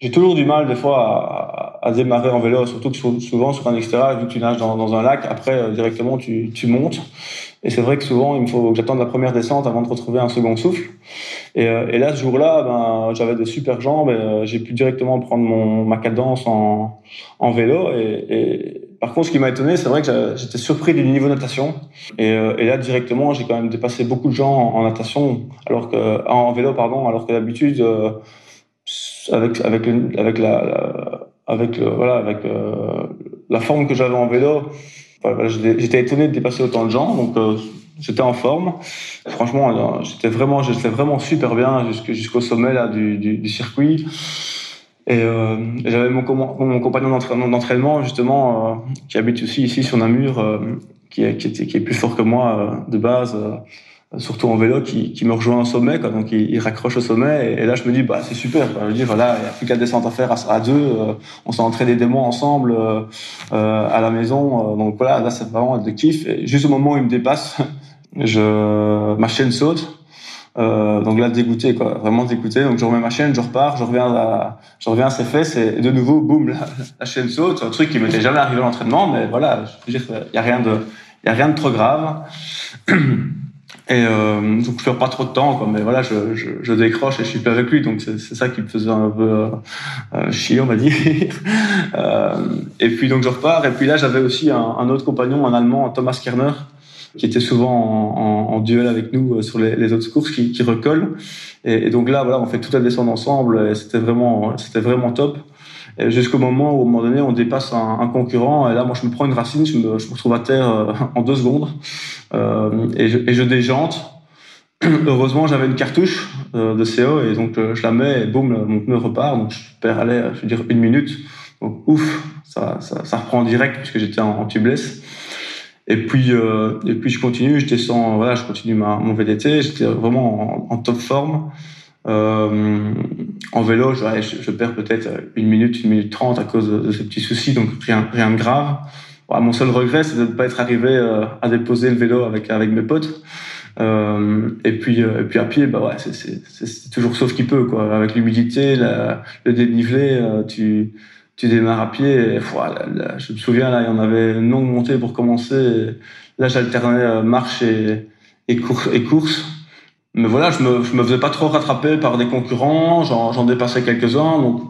j'ai toujours du mal des fois à, démarrer en vélo, surtout que souvent sur un extérieur, vu que tu nages dans, un lac, après euh, directement tu montes. Et c'est vrai que souvent il me faut que j'attende la première descente avant de retrouver un second souffle. Et, euh, et là ce jour-là, ben, j'avais des super jambes et euh, j'ai pu directement prendre mon, ma cadence en, vélo. Et, par contre, ce qui m'a étonné, c'est vrai que j'étais surpris du niveau natation. Et, et là directement, j'ai quand même dépassé beaucoup de gens en, natation, alors que en vélo, pardon, alors que d'habitude avec avec la, avec voilà avec euh, la forme que j'avais en vélo j'étais étonné de dépasser autant de gens donc euh, j'étais en forme. Franchement euh, j'étais vraiment j'étais vraiment super bien jusqu'au sommet là du circuit. Et euh, j'avais mon, mon compagnon d'entraînement justement qui habite aussi ici sur Namur qui, qui, était, qui est plus fort que moi de base surtout en vélo, qui, qui me rejoint au sommet, quoi. donc il, il, raccroche au sommet, et, là je me dis, bah c'est super, je me dis, voilà, il n'y a plus qu'à descendre à faire à, deux, euh, on s'est entraîné des mois ensemble euh, euh, à la maison, euh, donc voilà, là c'est vraiment de kiff, et juste au moment où il me dépasse, [laughs] je, ma chaîne saute, donc là dégoûté, quoi, vraiment dégoûté, donc je remets ma chaîne, je repars, je reviens à, je reviens à ses fesses, et de nouveau, boum, [laughs] la, chaîne saute, un truc qui m'était jamais arrivé à l'entraînement, mais voilà, je veux dire, il n'y a rien de, il y a rien de trop grave. [clears throat] Et euh, donc je perds pas trop de temps, quoi, mais voilà, je, je, je, décroche et je suis plus avec lui, donc c'est ça qui me faisait un peu euh, euh chier, on va dire. [laughs] euh, et puis donc je repars, et puis là j'avais aussi un, un, autre compagnon, un Allemand, Thomas Kerner, qui était souvent en, en, en duel avec nous euh, sur les, les, autres courses, qui, qui recolle. Et, donc là, voilà, on fait toute la descente ensemble, et c'était vraiment, c'était vraiment top jusqu'au moment où, à un moment donné, on dépasse un, concurrent. Et là, moi, je me prends une racine, je me, retrouve à terre euh, en deux secondes. Euh, et, je, et déjante. [clears throat] Heureusement, j'avais une cartouche euh, de CO et donc je la mets et boum, mon pneu repart. Donc je perds, aller, je veux dire, une minute. Donc ouf, ça, ça, ça reprend direct puisque j'étais en, en tubeless. Et puis, et puis je continue, je descends, voilà, je continue ma, mon VDT. J'étais vraiment en, top forme. En vélo, je, je, perds peut-être une minute, une minute trente à cause de, de, ces petits soucis, donc rien, rien de grave. Bon, mon seul regret, c'est de ne pas être arrivé euh, à déposer le vélo avec avec mes potes. Euh, et puis euh, et puis à pied, bah ouais, c'est toujours sauf qui peut quoi. Avec l'humidité, le dénivelé, euh, tu tu démarres à pied. Et, là, je me souviens là, il y en avait une longue montée pour commencer. Là, j'alternais euh, marche et et course et course mais voilà, je me, je me faisais pas trop rattraper par des concurrents, j'en dépassais quelques-uns, donc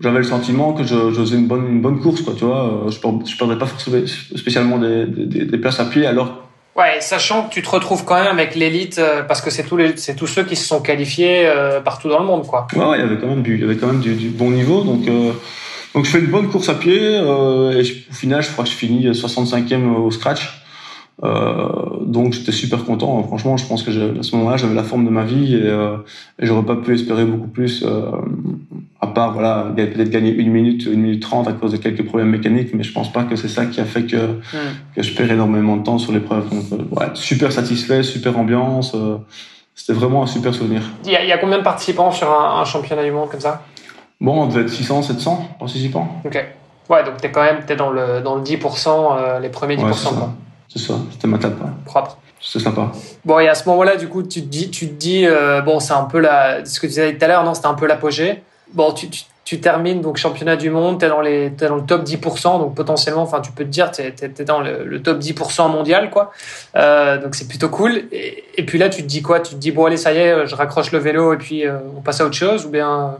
j'avais le sentiment que je, je, faisais une bonne, une bonne course, quoi, tu vois. Je, je perdais pas forcément spécialement des, des, des, places à pied, alors. Ouais, sachant que tu te retrouves quand même avec l'élite, euh, parce que c'est tous les, c'est tous ceux qui se sont qualifiés euh, partout dans le monde, quoi. Ouais, ouais, il y avait quand même du, il y avait quand même du, du bon niveau, donc. Euh, donc je fais une bonne course à pied euh, et au final je crois que je finis 65e au scratch. Euh, donc j'étais super content. Franchement, je pense que à ce moment-là, j'avais la forme de ma vie et, euh, et j'aurais pas pu espérer beaucoup plus, euh, à part voilà, peut-être gagner une minute, une minute trente à cause de quelques problèmes mécaniques. Mais je pense pas que c'est ça qui a fait que mm. que je perds énormément de temps sur l'épreuve. Donc ouais, super satisfait, super ambiance. c'était vraiment un super souvenir. Il y, a, il y a combien de participants sur un, un, championnat du monde comme ça? Bon, on devait être 600, 700 participants. Ok. Ouais, donc t'es quand même es dans le dans le 10%, les premiers 10%. Ouais, quoi. C'est ça, c'était ma table. Propre. C'est sympa. Bon, et à ce moment-là, du coup, tu te dis, tu te dis euh, bon, c'est un peu la, ce que tu disais tout à l'heure, non, c'était un peu l'apogée. Bon, tu, tu, tu, termines donc championnat du monde, tu es dans les, es dans le top 10%, donc potentiellement, enfin, tu peux te dire, tu es, es, dans le, le, top 10% mondial, quoi. Euh, donc c'est plutôt cool. Et, et, puis là, tu te dis quoi? Tu te dis bon, allez, ça y est, je raccroche le vélo et puis euh, on passe à autre chose, ou bien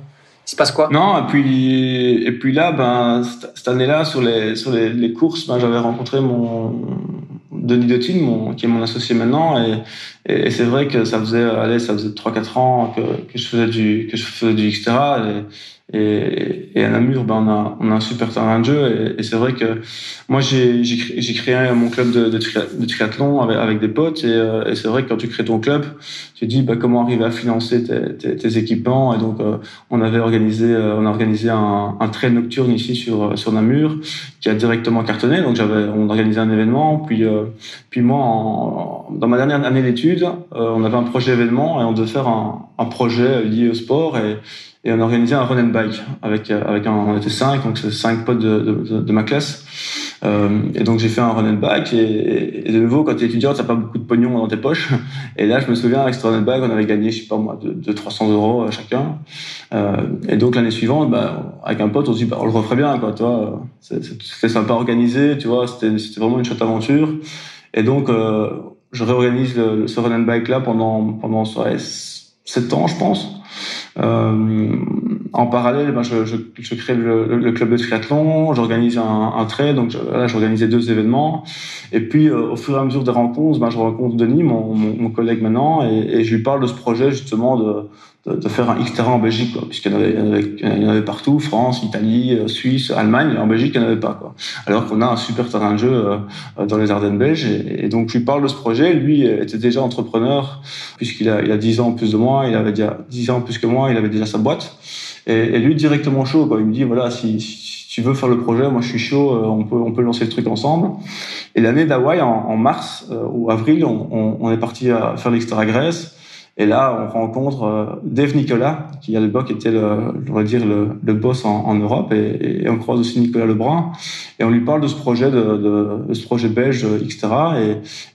il se passe quoi? Non, et puis et puis là, ben cette année-là sur les sur les, les courses, ben j'avais rencontré mon Denis Dotine, mon, qui est mon associé maintenant, et, et, c'est vrai que ça faisait, allez, ça faisait 3-4 ans que, je faisais du, que je faisais du Xterra, et, à Namur, ben, on, a, on a un super terrain de jeu. Et, c'est vrai que moi, j'ai, j'ai, créé mon club de, triathlon avec, des potes. Et, euh, et, c'est vrai que quand tu crées ton club, tu dis bah, comment arriver à financer tes, équipements. Et donc, euh, on avait organisé, euh, on a organisé un, un trail nocturne ici sur, sur Namur qui a directement cartonné. Donc, j'avais, on organisait un événement. Puis, puis moi, dans ma dernière année d'études, on avait un projet événement et on devait faire un, projet lié au sport. Et, et on organisait un run and bike avec avec un, on était cinq donc cinq potes de, ma classe. Euh, et donc j'ai fait un run and bike et, de nouveau quand tu es étudiant t'as pas beaucoup de pognon dans tes poches. Et là je me souviens avec ce run and bike on avait gagné je sais pas moi de, de 300 euros euh, chacun. Euh, et donc l'année suivante bah, avec un pote on se dit bah, on le referait bien quoi toi c'était sympa organisé tu vois c'était vraiment une chouette aventure. Et donc euh, je réorganise le, ce run and bike là pendant pendant ouais, 7 ans je pense. Euh, en parallèle, ben, je, je, je, crée le, le, club de triathlon, j'organise un, un trait, donc là j'organisais deux événements. Et puis euh, au fur et à mesure des rencontres, ben, je rencontre Denis, mon, mon, mon collègue maintenant, et, et, je lui parle de ce projet justement de, de, de faire un Xterra en Belgique, puisqu'il y, y en avait partout, France, Italie, euh, Suisse, Allemagne, et en Belgique il n'y en avait pas. Quoi. Alors qu'on a un super terrain de jeu euh, dans les Ardennes belges, et, et, donc je lui parle de ce projet. Lui était déjà entrepreneur, puisqu'il a, il a 10 ans plus de moi, il avait déjà 10 ans plus que moi, il avait déjà sa boîte. Et, et lui directement chaud, quoi. Il me dit voilà, si, si, tu veux faire le projet, moi je suis chaud, euh, on peut on peut lancer le truc ensemble. Et l'année d'Hawaï, en, en, mars euh, ou avril, on, on, on, est parti à faire l'extra Grèce. Et là, on rencontre euh, Dave Nicolas, qui à l'époque était, le, on va dire, le, le boss en, en Europe, et, et, on croise aussi Nicolas Lebrun, et on lui parle de ce projet, de, de, de ce projet belge, etc.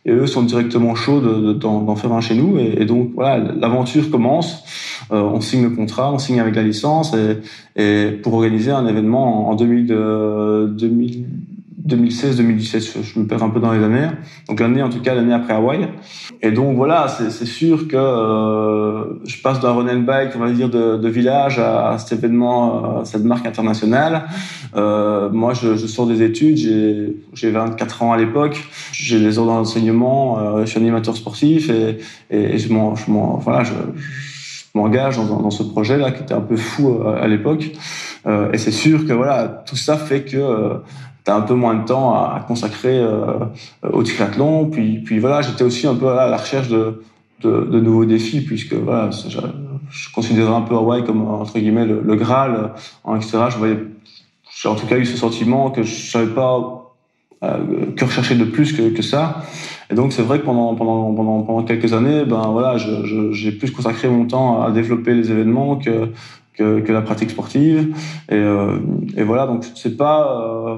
Et, et, eux sont directement chauds d'en faire un chez nous. Et, et donc voilà, l'aventure commence. Euh, on signe le contrat, on signe avec la licence, et, et pour organiser un événement en, en 2000, 2000 2016-2017, je me perds un peu dans les années. Donc l'année, en tout cas, l'année après Hawaï. Et donc voilà, c'est sûr que euh, je passe d'un run and bike, on va dire, de, de village à, à, cet événement, à cette marque internationale. Euh, moi, je, je, sors des études, j'ai 24 ans à l'époque, j'ai des ordres d'enseignement, euh, je suis animateur sportif et, et, et je m'en, voilà, je, m'engage dans, dans, ce projet-là qui était un peu fou euh, à, l'époque. Euh, et c'est sûr que voilà, tout ça fait que euh, tu as un peu moins de temps à, à consacrer euh, au triathlon. Puis, puis voilà, j'étais aussi un peu à la recherche de, de, de nouveaux défis, puisque voilà, je, je considérais un peu Hawaï comme entre guillemets le, le Graal en etc. Je voyais, j'ai en tout cas eu ce sentiment que je savais pas euh, que rechercher de plus que, que ça. Et donc c'est vrai que pendant, pendant, pendant, pendant quelques années, ben voilà, j'ai plus consacré mon temps à développer les événements que, que, que la pratique sportive. Et, euh, et voilà, donc c'est pas euh,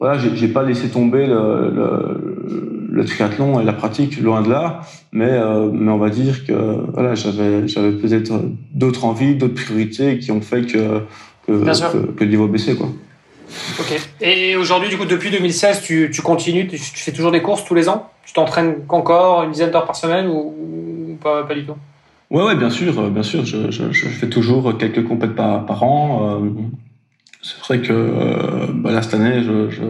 voilà, j'ai pas laissé tomber le, le, le, triathlon et la pratique loin de là, mais euh, mais on va dire que voilà, j'avais j'avais peut-être d'autres envies, d'autres priorités qui ont fait que que, que, que le niveau baissait quoi. Ok. Et aujourd'hui, du coup, depuis 2016, tu, tu continues, tu, tu, fais toujours des courses tous les ans? Tu t'entraînes encore une dizaine d'heures par semaine ou, ou pas, pas, du tout? Ouais, ouais, bien sûr, bien sûr. Je, je, je fais toujours quelques compètes par, par an. Euh, c'est vrai que euh, bah là, cette année, je, je,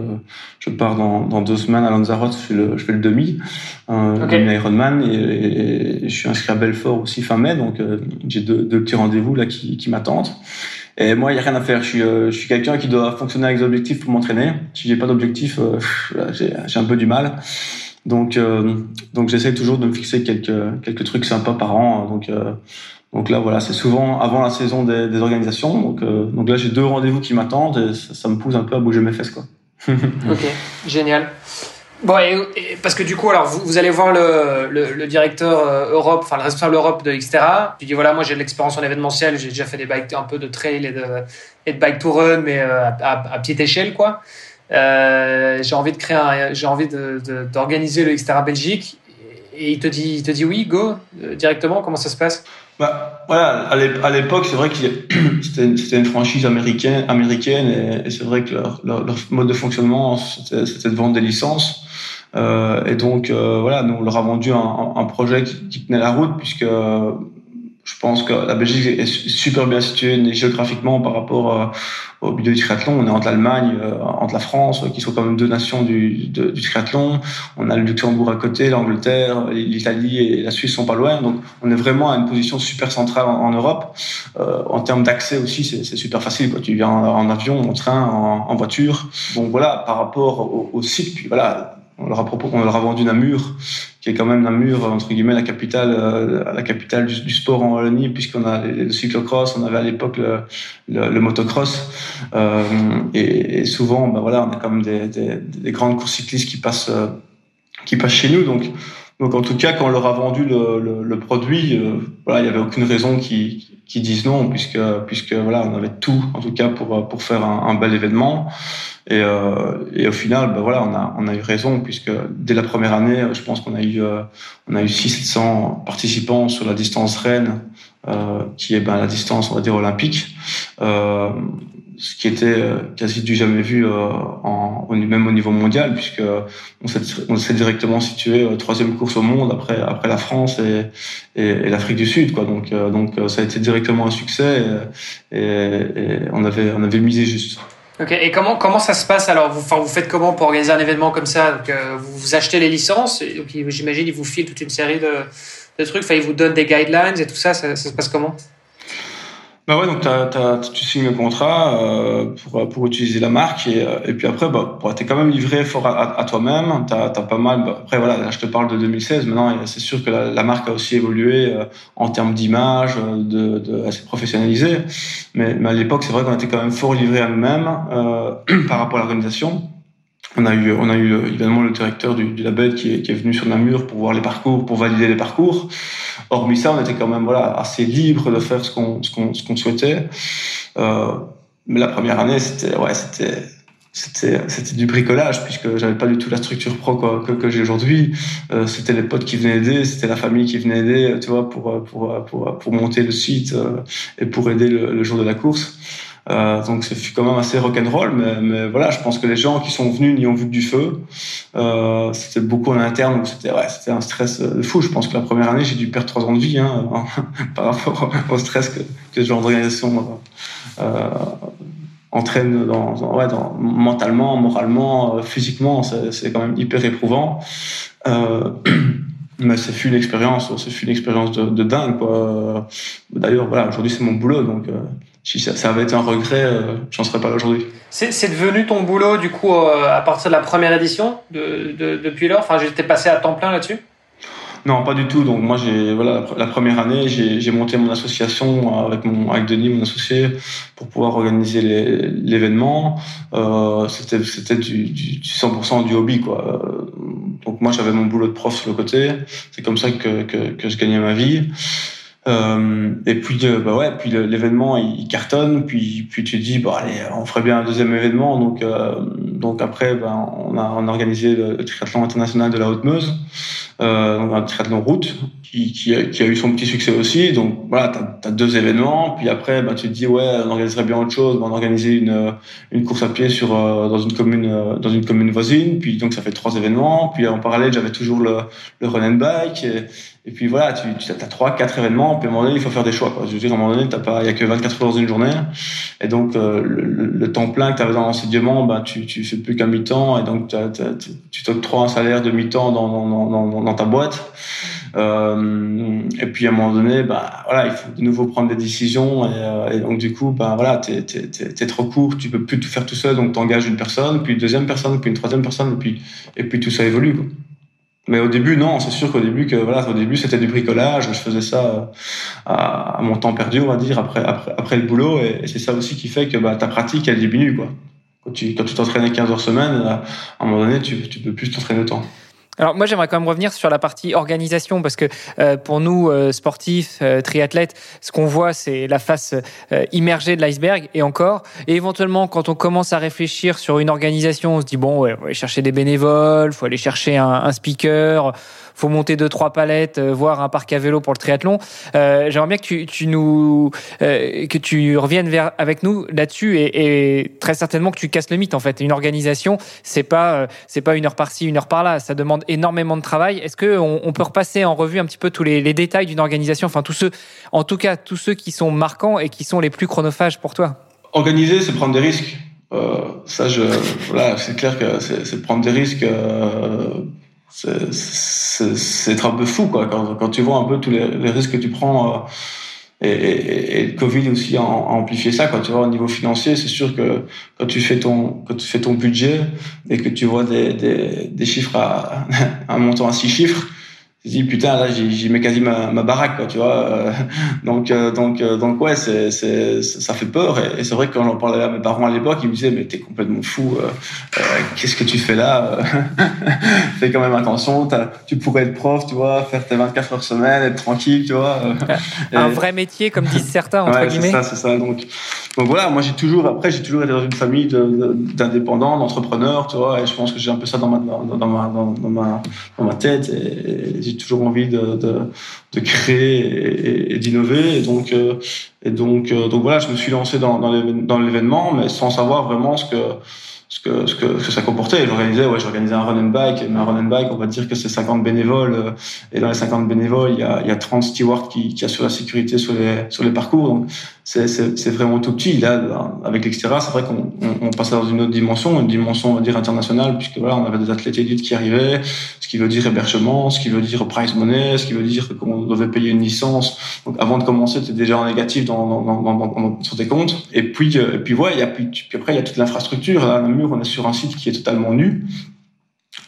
je pars dans, dans, deux semaines à Lanzarote, je fais le, je fais le demi, euh, okay. demi Ironman, et, et, et, je suis inscrit à Belfort aussi fin mai, donc euh, j'ai deux, deux, petits rendez-vous là qui, qui m'attendent. Et moi, il n'y a rien à faire. Je suis, euh, je suis quelqu'un qui doit fonctionner avec des objectifs pour m'entraîner. Si j'ai pas d'objectif, euh, j'ai un peu du mal. Donc, euh, donc j'essaie toujours de me fixer quelques, quelques trucs sympas par an. Donc, donc là, voilà, c'est souvent avant la saison des, des organisations. Donc, donc là, j'ai deux rendez-vous qui m'attendent et ça, ça, me pousse un peu à bouger mes fesses, quoi. [laughs] ok, génial. Bon, et, et, parce que du coup, alors vous, vous allez voir le, le, le directeur euh, Europe, enfin le responsable Europe de Xterra. Tu dis voilà, moi j'ai de l'expérience en événementiel, j'ai déjà fait des bikes un peu de trail et de, et de bike to run, mais euh, à, à, petite échelle quoi. Euh, j'ai envie de créer, j'ai envie d'organiser de, de, le Xterra Belgique. Et il te dit, il te dit oui, go euh, directement. Comment ça se passe? Bah, voilà, à l'époque, c'est vrai que [clears throat] c'était une franchise américaine, américaine et, c'est vrai que leur, leur, mode de fonctionnement, c'était de vendre des licences. Euh, et donc, euh, voilà, nous, on leur a vendu un, un projet qui, qui, tenait la route puisque je pense que la Belgique est super bien située géographiquement par rapport euh, au milieu du triathlon. On est entre l'Allemagne, euh, entre la France, qui sont quand même deux nations du, triathlon. On a le Luxembourg à côté, l'Angleterre, l'Italie et la Suisse sont pas loin. Donc, on est vraiment à une position super centrale en, en Europe. Euh, en termes d'accès aussi, c'est super facile. Quoi. Tu viens en, avion, en train, en, en voiture. Donc voilà, par rapport au, au site, puis voilà, on leur a on leur a vendu Namur, qui est quand même Namur entre guillemets la capitale, euh, la capitale du, sport en Wallonie, puisqu'on a le cyclocross, on avait à l'époque le, le, le, motocross, euh, et, et, souvent, ben voilà, on a quand même des, des, des, grandes courses cyclistes qui passent, euh, qui passent chez nous, donc Donc en tout cas, quand on leur a vendu le, le, produit, euh, voilà, il n'y avait aucune raison qu'ils qui disent non, puisque puisque voilà, on avait tout en tout cas pour pour faire un, un bel événement. Et, euh, et au final, ben voilà, on a on a eu raison puisque dès la première année, je pense qu'on a eu euh, on a eu 600 participants sur la distance euh, qui est ben la distance on va dire olympique. Euh, ce qui était euh, quasi du jamais vu euh, même au niveau mondial, puisque on s'est, directement situé euh, troisième course au monde après après la France et, l'Afrique du Sud, quoi. Donc donc ça a été directement un succès et, on avait on avait misé juste. Ok. Et comment comment ça se passe alors? Vous faites comment pour organiser un événement comme ça? Vous, achetez les licences j'imagine ils vous filent toute une série de, de trucs, enfin ils vous donnent des guidelines et tout ça, ça, se passe comment? Bah ouais, donc t'as, t'as, tu signes le contrat euh, pour, pour utiliser la marque et, euh, et puis après, bah, bah, t'es quand même livré fort à, toi-même. T'as, t'as pas mal. Bah, après voilà, là, je te parle de 2016. Maintenant, c'est sûr que la, marque a aussi évolué euh, en termes d'image, de, de assez professionnalisé. Mais, mais à l'époque, c'est vrai qu'on était quand même fort livré à nous-mêmes [clears throat] par rapport à l'organisation. On a eu, on a eu évidemment le directeur du, du label qui est, qui est, venu sur Namur pour voir les parcours, pour valider les parcours. Hormis ça, on était quand même voilà assez libre de faire ce qu'on ce qu'on souhaitait. Euh, mais la première année, c'était ouais, c'était c'était c'était du bricolage puisque j'avais pas du tout la structure pro que, que j'ai aujourd'hui. Euh, c'était les potes qui venaient aider, c'était la famille qui venait aider, tu vois, pour pour pour pour monter le site euh, et pour aider le, le jour de la course. Euh, donc fut quand même assez rock'n'roll, mais, mais voilà, je pense que les gens qui sont venus n'y ont vu que du feu. Euh, c'était beaucoup en interne, donc c'était ouais, c'était un stress fou. Je pense que la première année, j'ai dû perdre trois ans de vie hein, [laughs] par rapport au stress que, que ce genre d'organisation euh, entraîne dans, ouais, dans, mentalement, moralement, euh, physiquement. C'est quand même hyper éprouvant. Euh, [clears throat] mais ça fut une expérience, ça fut une expérience de, de dingue. D'ailleurs, voilà, aujourd'hui c'est mon boulot, donc euh, si ça, ça, avait été un regret, euh, j'en serais pas là aujourd'hui. C'est devenu ton boulot du coup euh, à partir de la première édition de, de, depuis lors? Enfin, j'étais passé à temps plein là-dessus? Non, pas du tout. Donc moi, j'ai voilà la première année, j'ai monté mon association avec mon avec Denis, mon associé, pour pouvoir organiser l'événement. Euh, c'était c'était du, du, 100% du hobby quoi. Donc moi, j'avais mon boulot de prof sur le côté. C'est comme ça que, que que je gagnais ma vie. Euh, et puis, euh, bah ouais, puis l'événement il cartonne, puis puis tu te dis, bon allez, on ferait bien un deuxième événement. Donc euh, donc après, ben on a on a organisé le, triathlon international de la Haute-Meuse, euh, donc un triathlon route qui qui a, qui a, eu son petit succès aussi. Donc voilà, t'as as deux événements, puis après, ben tu te dis ouais, on organiserait bien autre chose. Ben, on organiser une une course à pied sur dans une commune dans une commune voisine, puis donc ça fait trois événements. Puis en parallèle, j'avais toujours le le run and bike. Et puis voilà, tu, tu as trois, quatre événements, puis à un moment donné, il faut faire des choix. Quoi. Je veux dire, à un moment donné, il n'y a que 24 heures dans une journée. Et donc, euh, le, le, temps plein que tu dans l'enseignement, bah, tu, tu fais plus qu'un mi-temps. Et donc, t'as, t'as, tu t'octroies un salaire de mi-temps dans, dans, dans, dans, ta boîte. Euh, et puis, à un moment donné, bah, voilà, il faut de nouveau prendre des décisions. Et, euh, et donc, du coup, bah, voilà, tu es, trop court, tu peux plus tout faire tout seul. Donc, tu engages une personne, puis une deuxième personne, puis une troisième personne. Et puis, et puis tout ça évolue. Quoi. Mais au début, non, c'est sûr qu'au début, que voilà, au début, c'était du bricolage. Je faisais ça euh, à, mon temps perdu, on va dire, après après, le boulot. Et, c'est ça aussi qui fait que bah, ta pratique, elle diminue, quoi. Quand tu quand tu t'entraînais 15 heures semaine, à un moment donné, tu tu peux plus t'entraîner autant. Alors moi j'aimerais quand même revenir sur la partie organisation parce que euh, pour nous euh, sportifs, euh, triathlètes, ce qu'on voit c'est la face euh, immergée de l'iceberg et encore. Et éventuellement quand on commence à réfléchir sur une organisation, on se dit bon ouais, va aller chercher des bénévoles, faut aller chercher un, un speaker, faut monter deux trois palettes, euh, voir un parc à vélo pour le triathlon. Euh, J'aimerais bien que tu, nous euh, que tu reviennes avec nous là-dessus et, très certainement que tu casses le mythe en fait. Une organisation, c'est pas c'est pas une heure par-ci, une heure par-là. Ça demande énormément de travail. Est-ce que on, on, peut repasser en revue un petit peu tous les, détails d'une organisation, enfin tous ceux, en tout cas tous ceux qui sont marquants et qui sont les plus chronophages pour toi Organiser, c'est prendre des risques. Ça, voilà, c'est clair que c'est prendre des risques. C'est un peu fou quoi quand, quand, tu vois un peu tous les, les risques que tu prends euh, et, et, et, le Covid aussi a, amplifié ça quand tu vois au niveau financier c'est sûr que quand tu fais ton quand tu fais ton budget et que tu vois des, des, des chiffres à [laughs] un montant à six chiffres je dis putain là j'y mets quasi ma, ma, baraque quoi tu vois [laughs] donc donc donc ouais c'est c'est ça fait peur. Et, c'est vrai que quand j'en parlais à mes parents à l'époque ils me disaient mais t'es complètement fou qu'est-ce que tu fais là [laughs] fais quand même attention tu pourrais être prof tu vois faire tes 24 heures semaine être tranquille tu vois un vrai métier comme disent certains entre ouais, guillemets. c'est ça c'est ça donc donc voilà moi j'ai toujours après j'ai toujours été dans une famille d'indépendants d'entrepreneurs tu vois et je pense que j'ai un peu ça dans ma dans, dans ma dans, ma dans ma tête et, toujours envie de créer et, d'innover. Et donc euh, et donc euh, donc voilà je me suis lancé dans dans l'événement mais sans savoir vraiment ce que ce que, ce que, ce que ça comportait. J'organisais, ouais, j'organisais un run and bike, mais un run and bike, on va dire que c'est 50 bénévoles, euh, et dans les 50 bénévoles, il y a, il y a 30 stewards qui, qui assurent la sécurité sur les, sur les parcours. Donc, c'est, c'est, vraiment tout petit. Là, avec l'extérieur, c'est vrai qu'on on, passait dans une autre dimension, une dimension, on va dire, internationale, puisque voilà, on avait des athlètes élites qui arrivaient, ce qui veut dire hébergement, ce qui veut dire price money, ce qui veut dire qu'on devait payer une licence. Donc, avant de commencer, tu déjà en négatif dans, dans, dans, dans, sur tes comptes. Et puis, euh, et puis, ouais, il y a, puis, puis après, il y a toute l'infrastructure. On est sur un site qui est totalement nu.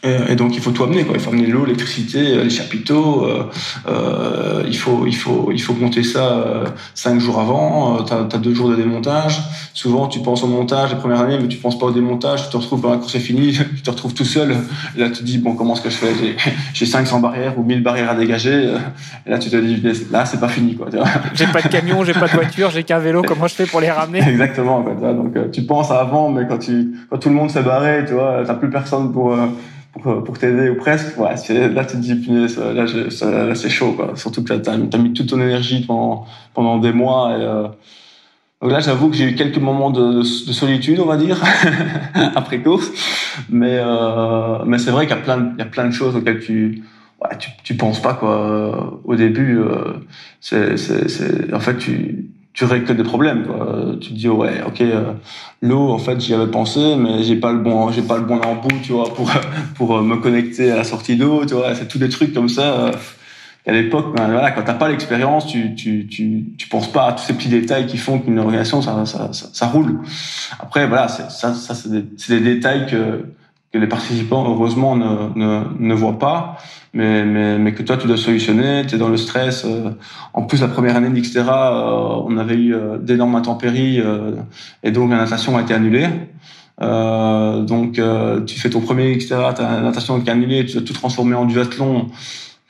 Et, donc il faut tout amener quoi. Il faut amener l'eau, l'électricité, les chapiteaux. Euh, euh, il faut il faut il faut monter ça euh, cinq jours avant. T'as as deux jours de démontage. Souvent tu penses au montage les premières années, mais tu penses pas au démontage. Tu te retrouves quand la course est finie, [laughs] tu te retrouves tout seul. Et là tu te dis bon comment est-ce que je fais? J'ai 500 barrières ou 1000 barrières à dégager. Et là tu te dis là c'est pas fini quoi. J'ai pas de camion, j'ai pas de voiture, j'ai qu'un vélo. Comment je fais pour les ramener? [laughs] Exactement quoi. Donc tu penses à avant, mais quand tu quand tout le monde s'est barré, tu vois, t'as plus personne pour pour, pour t'aider ou presque, ouais, là tu te dis, là, là c'est chaud, quoi. Surtout que tu as, mis toute ton énergie pendant, pendant des mois. Et, euh... Donc là, j'avoue que j'ai eu quelques moments de, de, solitude, on va dire, [laughs] après course. Mais, euh, mais c'est vrai qu'il y a plein, il y a plein de choses auxquelles tu, ouais, tu, tu penses pas, quoi. Au début, euh, c'est, en fait, tu, tu règles que des problèmes. Quoi. Tu te dis ouais, ok, euh, l'eau, en fait, j'y avais pensé, mais j'ai pas le bon, j'ai pas le bon embout, tu vois, pour [laughs] pour euh, me connecter à la sortie d'eau, tu vois. C'est tous des trucs comme ça. Euh, à l'époque, ben, voilà, quand t'as pas l'expérience, tu, tu, tu, tu penses pas à tous ces petits détails qui font qu'une organisation, ça, ça, ça, roule. Après, voilà, ça, ça c'est des, des, détails que, que les participants, heureusement, ne, ne voient pas mais, mais, mais que toi, tu dois solutionner, tu es dans le stress. Euh. En plus, la première année d'Xterra, euh, on avait eu euh, d'énormes intempéries et donc la natation a été annulée. donc, tu fais ton premier Xterra, ta natation est annulée, tu dois tout transformer en duathlon.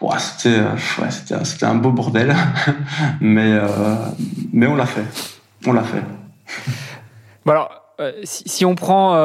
Ouais, c'était ouais, c'était un beau bordel, [laughs] mais mais on l'a fait, on l'a fait. Bon alors, si, si, on prend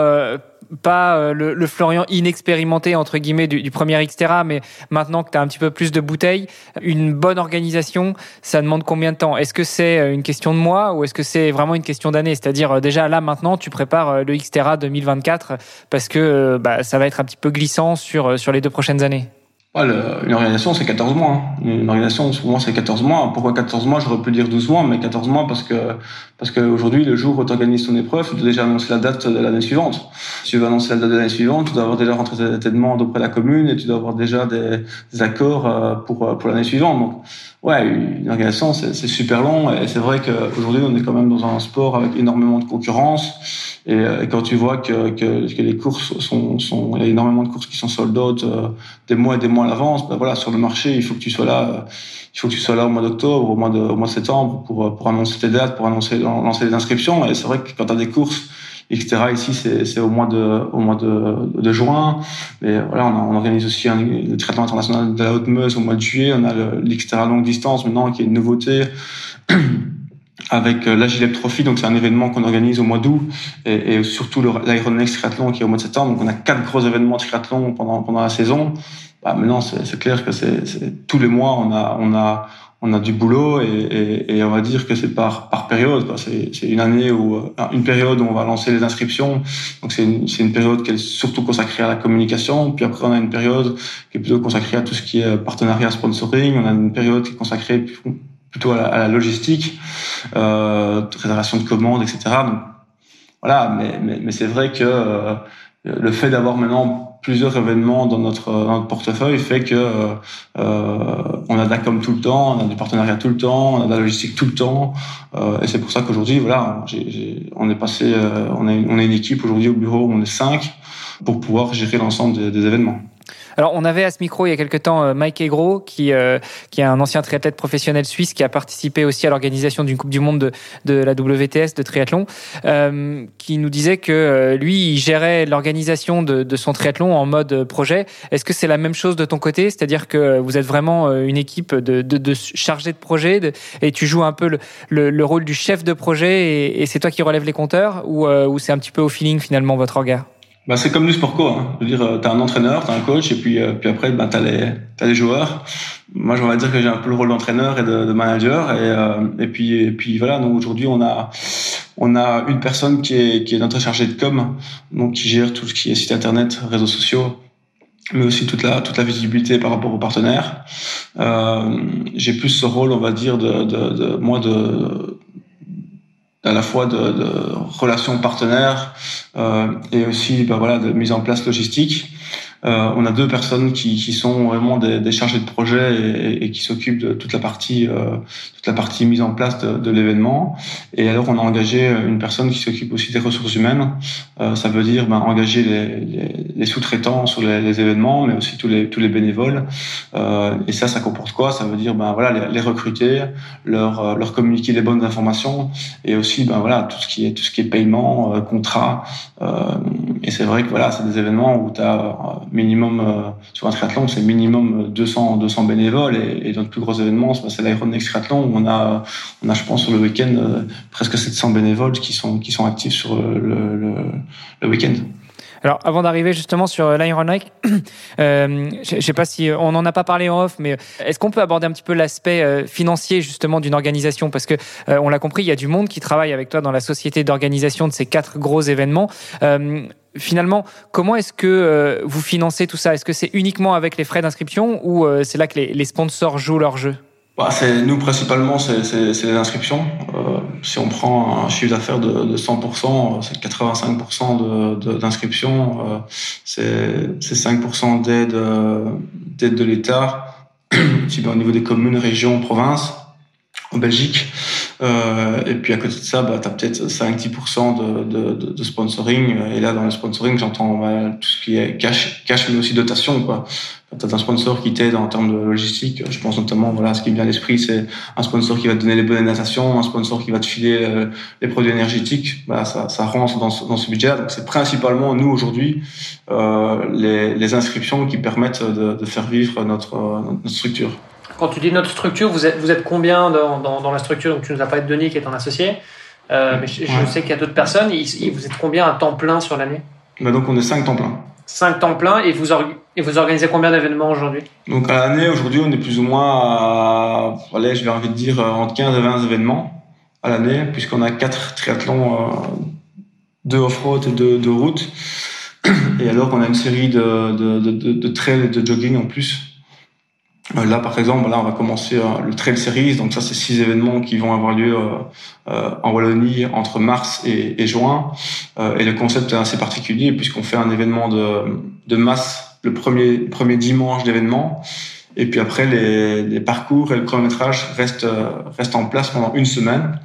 pas euh, le, Florian inexpérimenté entre guillemets du, premier Xterra, mais maintenant que tu as un petit peu plus de bouteilles, une bonne organisation, ça demande combien de temps? Est-ce que c'est euh, une question de mois ou est-ce que c'est vraiment une question d'année? C'est-à-dire euh, déjà là maintenant tu prépares le Xterra 2024 parce que bah, ça va être un petit peu glissant sur sur les deux prochaines années. Ouais, une organisation, c'est 14 mois. Hein. Une organisation, moi, c'est 14 mois. Pourquoi 14 mois? J'aurais pu dire 12 mois, mais 14 mois parce que parce qu'aujourd'hui, le jour où tu organises ton épreuve, tu dois déjà annoncer la date de l'année suivante. Si tu veux annoncer la date de l'année suivante, tu dois avoir déjà rentré tes demandes auprès de la commune et tu dois avoir déjà des, accords euh, pour euh, pour l'année suivante. Donc, ouais, une organisation, c'est super long. Et c'est vrai qu'aujourd'hui, on est quand même dans un sport avec énormément de concurrence. Et, euh, quand tu vois que, que, que les courses sont, sont, il y a énormément de courses qui sont sold out des mois et des mois à l'avance, ben voilà, sur le marché, il faut que tu sois là, il faut que tu sois là au mois d'octobre, au mois de, au mois de septembre pour, pour annoncer tes dates, pour annoncer, lancer les inscriptions. Et c'est vrai que quand tu as des courses, etc. Ici, c'est au mois de au mois de, de juin. Et voilà, on, on organise aussi un, le traitement international de la haute Meuse au mois de juillet. On a l'Xterra longue distance maintenant, qui est une nouveauté. [clears throat] avec euh, l'Agilep Trophy, donc c'est un événement qu'on organise au mois d'août, et, et surtout l'Ironnex Triathlon qui est au mois de septembre. Donc on a quatre gros événements de triathlon pendant pendant la saison. Bah, maintenant, c'est clair que c'est tous les mois on a on a on a du boulot et, et, et on va dire que c'est par par période. C'est une année où euh, une période où on va lancer les inscriptions. Donc c'est une, une période qui est surtout consacrée à la communication. Puis après on a une période qui est plutôt consacrée à tout ce qui est partenariat, sponsoring. On a une période qui est consacrée plutôt à la, logistique, euh, réservation de commandes, etc. Donc, voilà, mais, mais, mais c'est vrai que euh, le fait d'avoir maintenant plusieurs événements dans notre, dans notre portefeuille fait que euh, on a de la com tout le temps, on a du partenariat tout le temps, on a de la logistique tout le temps, euh, et c'est pour ça qu'aujourd'hui, voilà, on est passé, euh, on est, on est une équipe aujourd'hui au bureau, on est cinq pour pouvoir gérer l'ensemble des, des événements. Alors, on avait à ce micro il y a quelque temps euh, Mike Egro, qui, euh, qui est un ancien triathlète professionnel suisse, qui a participé aussi à l'organisation d'une Coupe du Monde de, de la WTS de triathlon, euh, qui nous disait que euh, lui, il gérait l'organisation de, de, son triathlon en mode projet. Est-ce que c'est la même chose de ton côté? C'est-à-dire que vous êtes vraiment une équipe de, de, de chargés de projet et tu joues un peu le, le, le, rôle du chef de projet et, et c'est toi qui relèves les compteurs ou, ou c'est un petit peu au feeling finalement votre regard? Bah, c'est comme du sport co. Hein. Je veux dire, t'as un entraîneur, t'as un coach, et puis euh, puis après, bah, t'as les t'as les joueurs. Moi, je vais dire que j'ai un peu le rôle d'entraîneur et de, de manager, et euh, et puis et puis voilà. Donc aujourd'hui, on a on a une personne qui est qui est notre chargée de com, donc qui gère tout ce qui est site internet, réseaux sociaux, mais aussi toute la toute la visibilité par rapport aux partenaires. Euh, j'ai plus ce rôle, on va dire, de, de, de moi de à la fois de, relations partenaires euh, et aussi ben voilà, de mise en place logistique. Euh, on a deux personnes qui, qui sont vraiment des, des, chargés de projet et, et qui s'occupent de toute la partie euh, toute la partie mise en place de, de l'événement. Et alors on a engagé une personne qui s'occupe aussi des ressources humaines. Euh, ça veut dire ben, engager les, les, les sous-traitants sur les, les, événements, mais aussi tous les tous les bénévoles. Euh, et ça, ça comporte quoi? Ça veut dire ben voilà les, recruter, leur euh, leur communiquer les bonnes informations et aussi ben voilà tout ce qui est tout ce qui est paiement, euh, contrat. Et c'est vrai que voilà c'est des événements où tu as minimum euh, sur un triathlon, c'est minimum 200 200 bénévoles et, et notre plus gros événement, c'est l'Ironnext Triathlon où on a on a je pense sur le week-end euh, presque 700 bénévoles qui sont qui sont actifs sur le, le, le week-end. Alors, avant d'arriver justement sur euh, l'Iron Nike, [coughs] euh, je ne sais pas si on n'en a pas parlé en off, mais est-ce qu'on peut aborder un petit peu l'aspect financier justement d'une organisation? Parce que on l'a compris, il y a du monde qui travaille avec toi dans la société d'organisation de ces quatre gros événements. Euh, finalement, comment est-ce que euh, vous financez tout ça? Est-ce que c'est uniquement avec les frais d'inscription ou euh, c'est là que les, sponsors jouent leur jeu? Bah, Nous, principalement, c'est les inscriptions. Euh, si on prend un chiffre d'affaires de, de, 100%, c'est 85% d'inscriptions, euh, c'est 5% d'aide d'aide de l'État, [clears throat] au niveau des communes, régions, provinces. En Belgique, euh, et puis à côté de ça, bah, tu as peut-être 5-10% de, de, de, sponsoring. Et là, dans le sponsoring, j'entends bah, tout ce qui est cash, cash mais aussi dotation. Quoi. Tu as un sponsor qui t'aide en termes de logistique, je pense notamment, voilà, ce qui me vient à l'esprit, c'est un sponsor qui va te donner les bonnes nations, un sponsor qui va te filer euh, les produits énergétiques. Bah, ça, ça rentre dans ce, dans ce budget. Donc c'est principalement, nous, aujourd'hui, euh, les, les inscriptions qui permettent de, de faire vivre notre, notre structure. Quand tu dis notre structure, vous êtes, vous êtes combien dans, dans, dans la structure? Donc, tu nous as parlé de Denis qui est ton associé. Euh, mais je, je sais qu'il y a d'autres personnes. vous êtes combien à temps plein sur l'année? Bah Donc, on est 5 temps plein. 5 temps plein. Et vous, et vous organisez combien d'événements aujourd'hui? Donc, à l'année, aujourd'hui, on est plus ou moins à, allez, je vais envie de dire, entre 15 et 20 événements à l'année, puisqu'on a 4 triathlons, euh, 2 off-road et 2 de route. Et alors, on a une série de, de, de, de, trails et de jogging en plus euh, là, par exemple, là, on va commencer euh, le Trail Series. Donc ça, c'est six événements qui vont avoir lieu euh, en Wallonie entre mars et, et juin. et le concept est assez particulier puisqu'on fait un événement de, de masse le premier, premier dimanche d'événement. Et puis après, les, les, parcours et le chronométrage restent, restent en place pendant une semaine.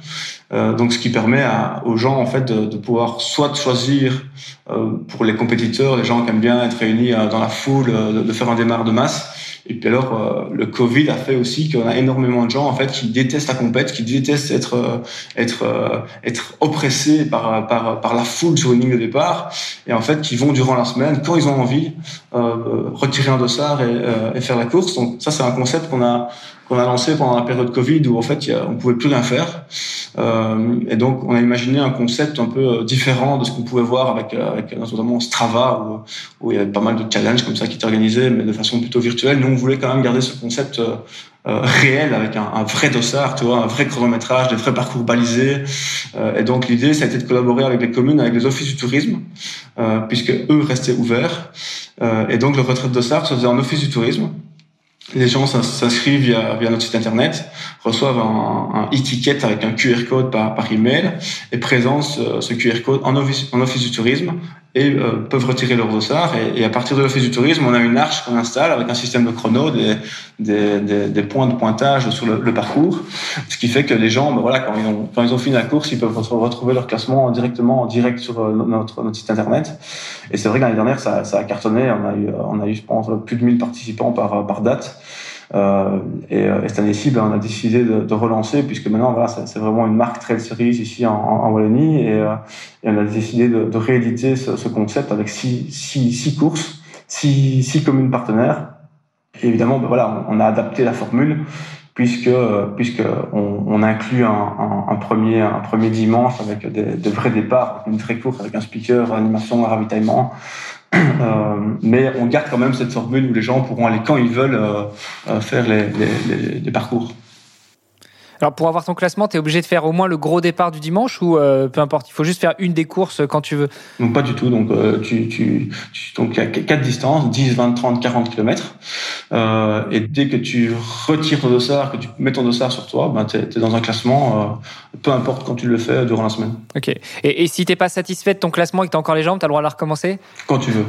Euh, donc, ce qui permet à, aux gens en fait de, de pouvoir soit choisir euh, pour les compétiteurs, les gens qui aiment bien être réunis dans la foule, de, de faire un démarre de masse, et puis alors, euh, le Covid a fait aussi qu'on a énormément de gens en fait qui détestent la compète, qui détestent être euh, être euh, être oppressés par par par la foule sur une ligne de départ, et en fait qui vont durant la semaine quand ils ont envie retirer un dossard et, et faire la course. Donc ça c'est un concept qu'on a qu'on a lancé pendant la période Covid où en fait y a, on pouvait plus rien faire euh, et donc on a imaginé un concept un peu euh, différent de ce qu'on pouvait voir avec euh, avec notamment Strava où, où, il y avait pas mal de challenges comme ça qui étaient organisés mais de façon plutôt virtuelle. Nous on voulait quand même garder ce concept euh, euh réel avec un, un, vrai dossard, tu vois, un vrai chronométrage, des vrais parcours balisés. et donc l'idée ça a été de collaborer avec les communes, avec les offices du tourisme puisque eux restaient ouverts. et donc le retrait de dossard se faisait en office du tourisme les gens s'inscrivent via, notre site internet, reçoivent un, e-ticket avec un QR code par, email et présentent ce, QR code en office du tourisme et euh, peuvent retirer leurs dossards. Et, à partir de l'office du tourisme, on a une arche qu'on installe avec un système de chrono, des, des, des, des points de pointage sur le, le, parcours, ce qui fait que les gens, ben voilà, quand ils ont quand ils ont fini la course, ils peuvent retrouver leur classement directement en direct sur euh, notre, notre site internet. Et c'est vrai que l'année dernière, ça, ça a cartonné. On a eu, on a eu, je pense, plus de 1000 participants par par date. Euh, et, euh, et, cette année-ci, ben, on a décidé de, de, relancer puisque maintenant, voilà, c'est vraiment une marque Trail Series ici en, en Wallonie et, euh, et, on a décidé de, de rééditer ce, ce, concept avec six, six, six courses, six, six communes partenaires. Et évidemment, ben, voilà, on, a adapté la formule puisque puisque on, on inclut un, un, premier un premier dimanche avec des, de vrais départs, une vraie course avec un speaker, animation, ravitaillement. Euh, mais on garde quand même cette formule où les gens pourront aller quand ils veulent euh, euh faire les, parcours. Alors pour avoir ton classement, tu es obligé de faire au moins le gros départ du dimanche ou euh, peu importe, il faut juste faire une des courses quand tu veux? Non, pas du tout. Donc euh, tu, tu, tu donc il y a quatre distances, 10, 20, 30, 40 km. Euh, et dès que tu retires ton dossard, que tu mets ton dossard sur toi, ben, tu es, es, dans un classement, euh, peu importe quand tu le fais durant la semaine. Ok. Et, et si t'es pas satisfait de ton classement et que tu as encore les jambes, tu as le droit de la recommencer? Quand tu veux.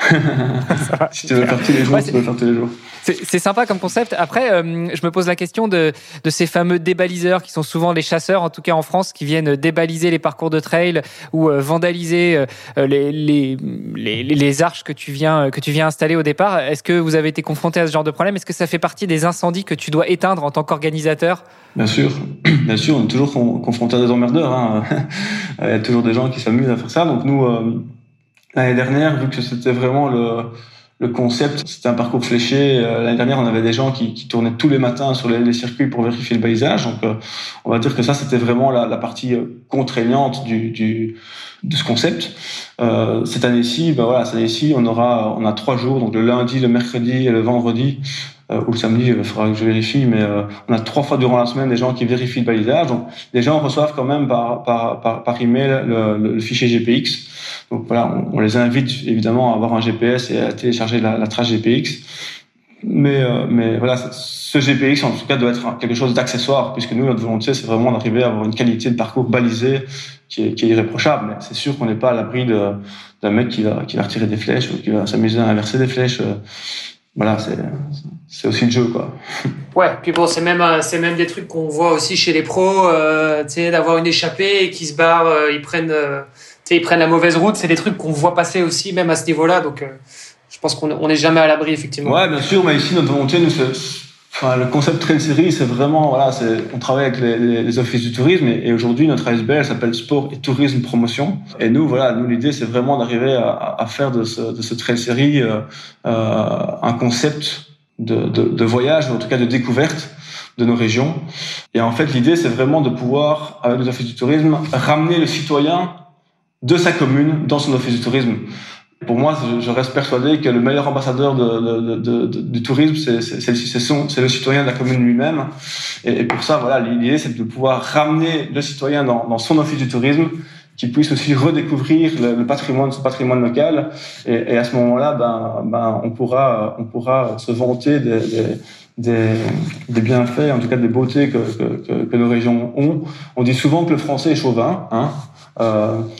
[laughs] si tu veux faire tous les jours, ouais, tu veux faire tous les jours. C'est sympa comme concept. Après, euh, je me pose la question de, de, ces fameux débaliseurs qui sont souvent les chasseurs, en tout cas en France, qui viennent débaliser les parcours de trail ou euh, vandaliser euh, les, les, les, les, arches que tu viens que tu viens installer au départ. Est-ce que vous avez été confronté à ce genre de problème? Est-ce que ça fait partie des incendies que tu dois éteindre en tant qu'organisateur? Bien sûr, [clears throat] bien sûr, on est toujours confronté à des emmerdeurs. Hein. [laughs] Il y a toujours des gens qui s'amusent à faire ça. Donc nous, l'année dernière, vu que c'était vraiment le le concept, c'était un parcours fléché. Euh, l'année dernière, on avait des gens qui, qui, tournaient tous les matins sur les, les, circuits pour vérifier le balisage. Donc, euh, on va dire que ça, c'était vraiment la, la, partie euh, contraignante du, du, de ce concept. Euh, cette année-ci, ben voilà, cette année-ci, on aura, on a trois jours, donc le lundi, le mercredi et le vendredi. Euh, ou le samedi, il faudra que je vérifie, mais euh, on a trois fois durant la semaine des gens qui vérifient le balisage. Donc, les gens reçoivent quand même par, par, par, par email le, le fichier GPX. Donc voilà, on, on, les invite évidemment à avoir un GPS et à télécharger la, la trace GPX. Mais, euh, mais voilà, ce GPX en tout cas doit être quelque chose d'accessoire, puisque nous, notre volonté, c'est vraiment d'arriver à avoir une qualité de parcours balisé qui est, qui est irréprochable. Mais c'est sûr qu'on n'est pas à l'abri d'un mec qui va, qui va retirer des flèches ou qui va s'amuser à inverser des flèches voilà, c'est aussi le jeu, quoi. [laughs] Ouais, puis bon, c'est même, euh, c'est même des trucs qu'on voit aussi chez les pros, euh, tu sais, d'avoir une échappée et qui se barrent, euh, ils prennent, euh, sais, ils prennent la mauvaise route. C'est des trucs qu'on voit passer aussi, même à ce niveau-là. Donc, euh, je pense qu'on n'est jamais à l'abri, effectivement. Ouais, bien sûr, mais ici, notre volonté, nous, Enfin, le concept Trail Series, c'est vraiment, voilà, on travaille avec les, les, offices du tourisme et, et aujourd'hui, notre ASBL s'appelle Sport et Tourisme Promotion. Et nous, voilà, nous, l'idée, c'est vraiment d'arriver à, à, faire de ce, de ce Trail Series euh, euh, un concept de, de, de, voyage, ou en tout cas de découverte de nos régions. Et en fait, l'idée, c'est vraiment de pouvoir, avec les offices du tourisme, ramener le citoyen de sa commune dans son office du tourisme. Pour moi, je reste persuadé que le meilleur ambassadeur de, de, de, du tourisme, c'est le citoyen de la commune lui-même. Et, pour ça, voilà, l'idée, c'est de pouvoir ramener le citoyen dans, son office du tourisme, qui puisse aussi redécouvrir le, patrimoine, son patrimoine local. Et, à ce moment-là, ben, ben, on pourra, on pourra se vanter des, des bienfaits, en tout cas des beautés que, que, nos régions ont. On dit souvent que le français est chauvin, hein,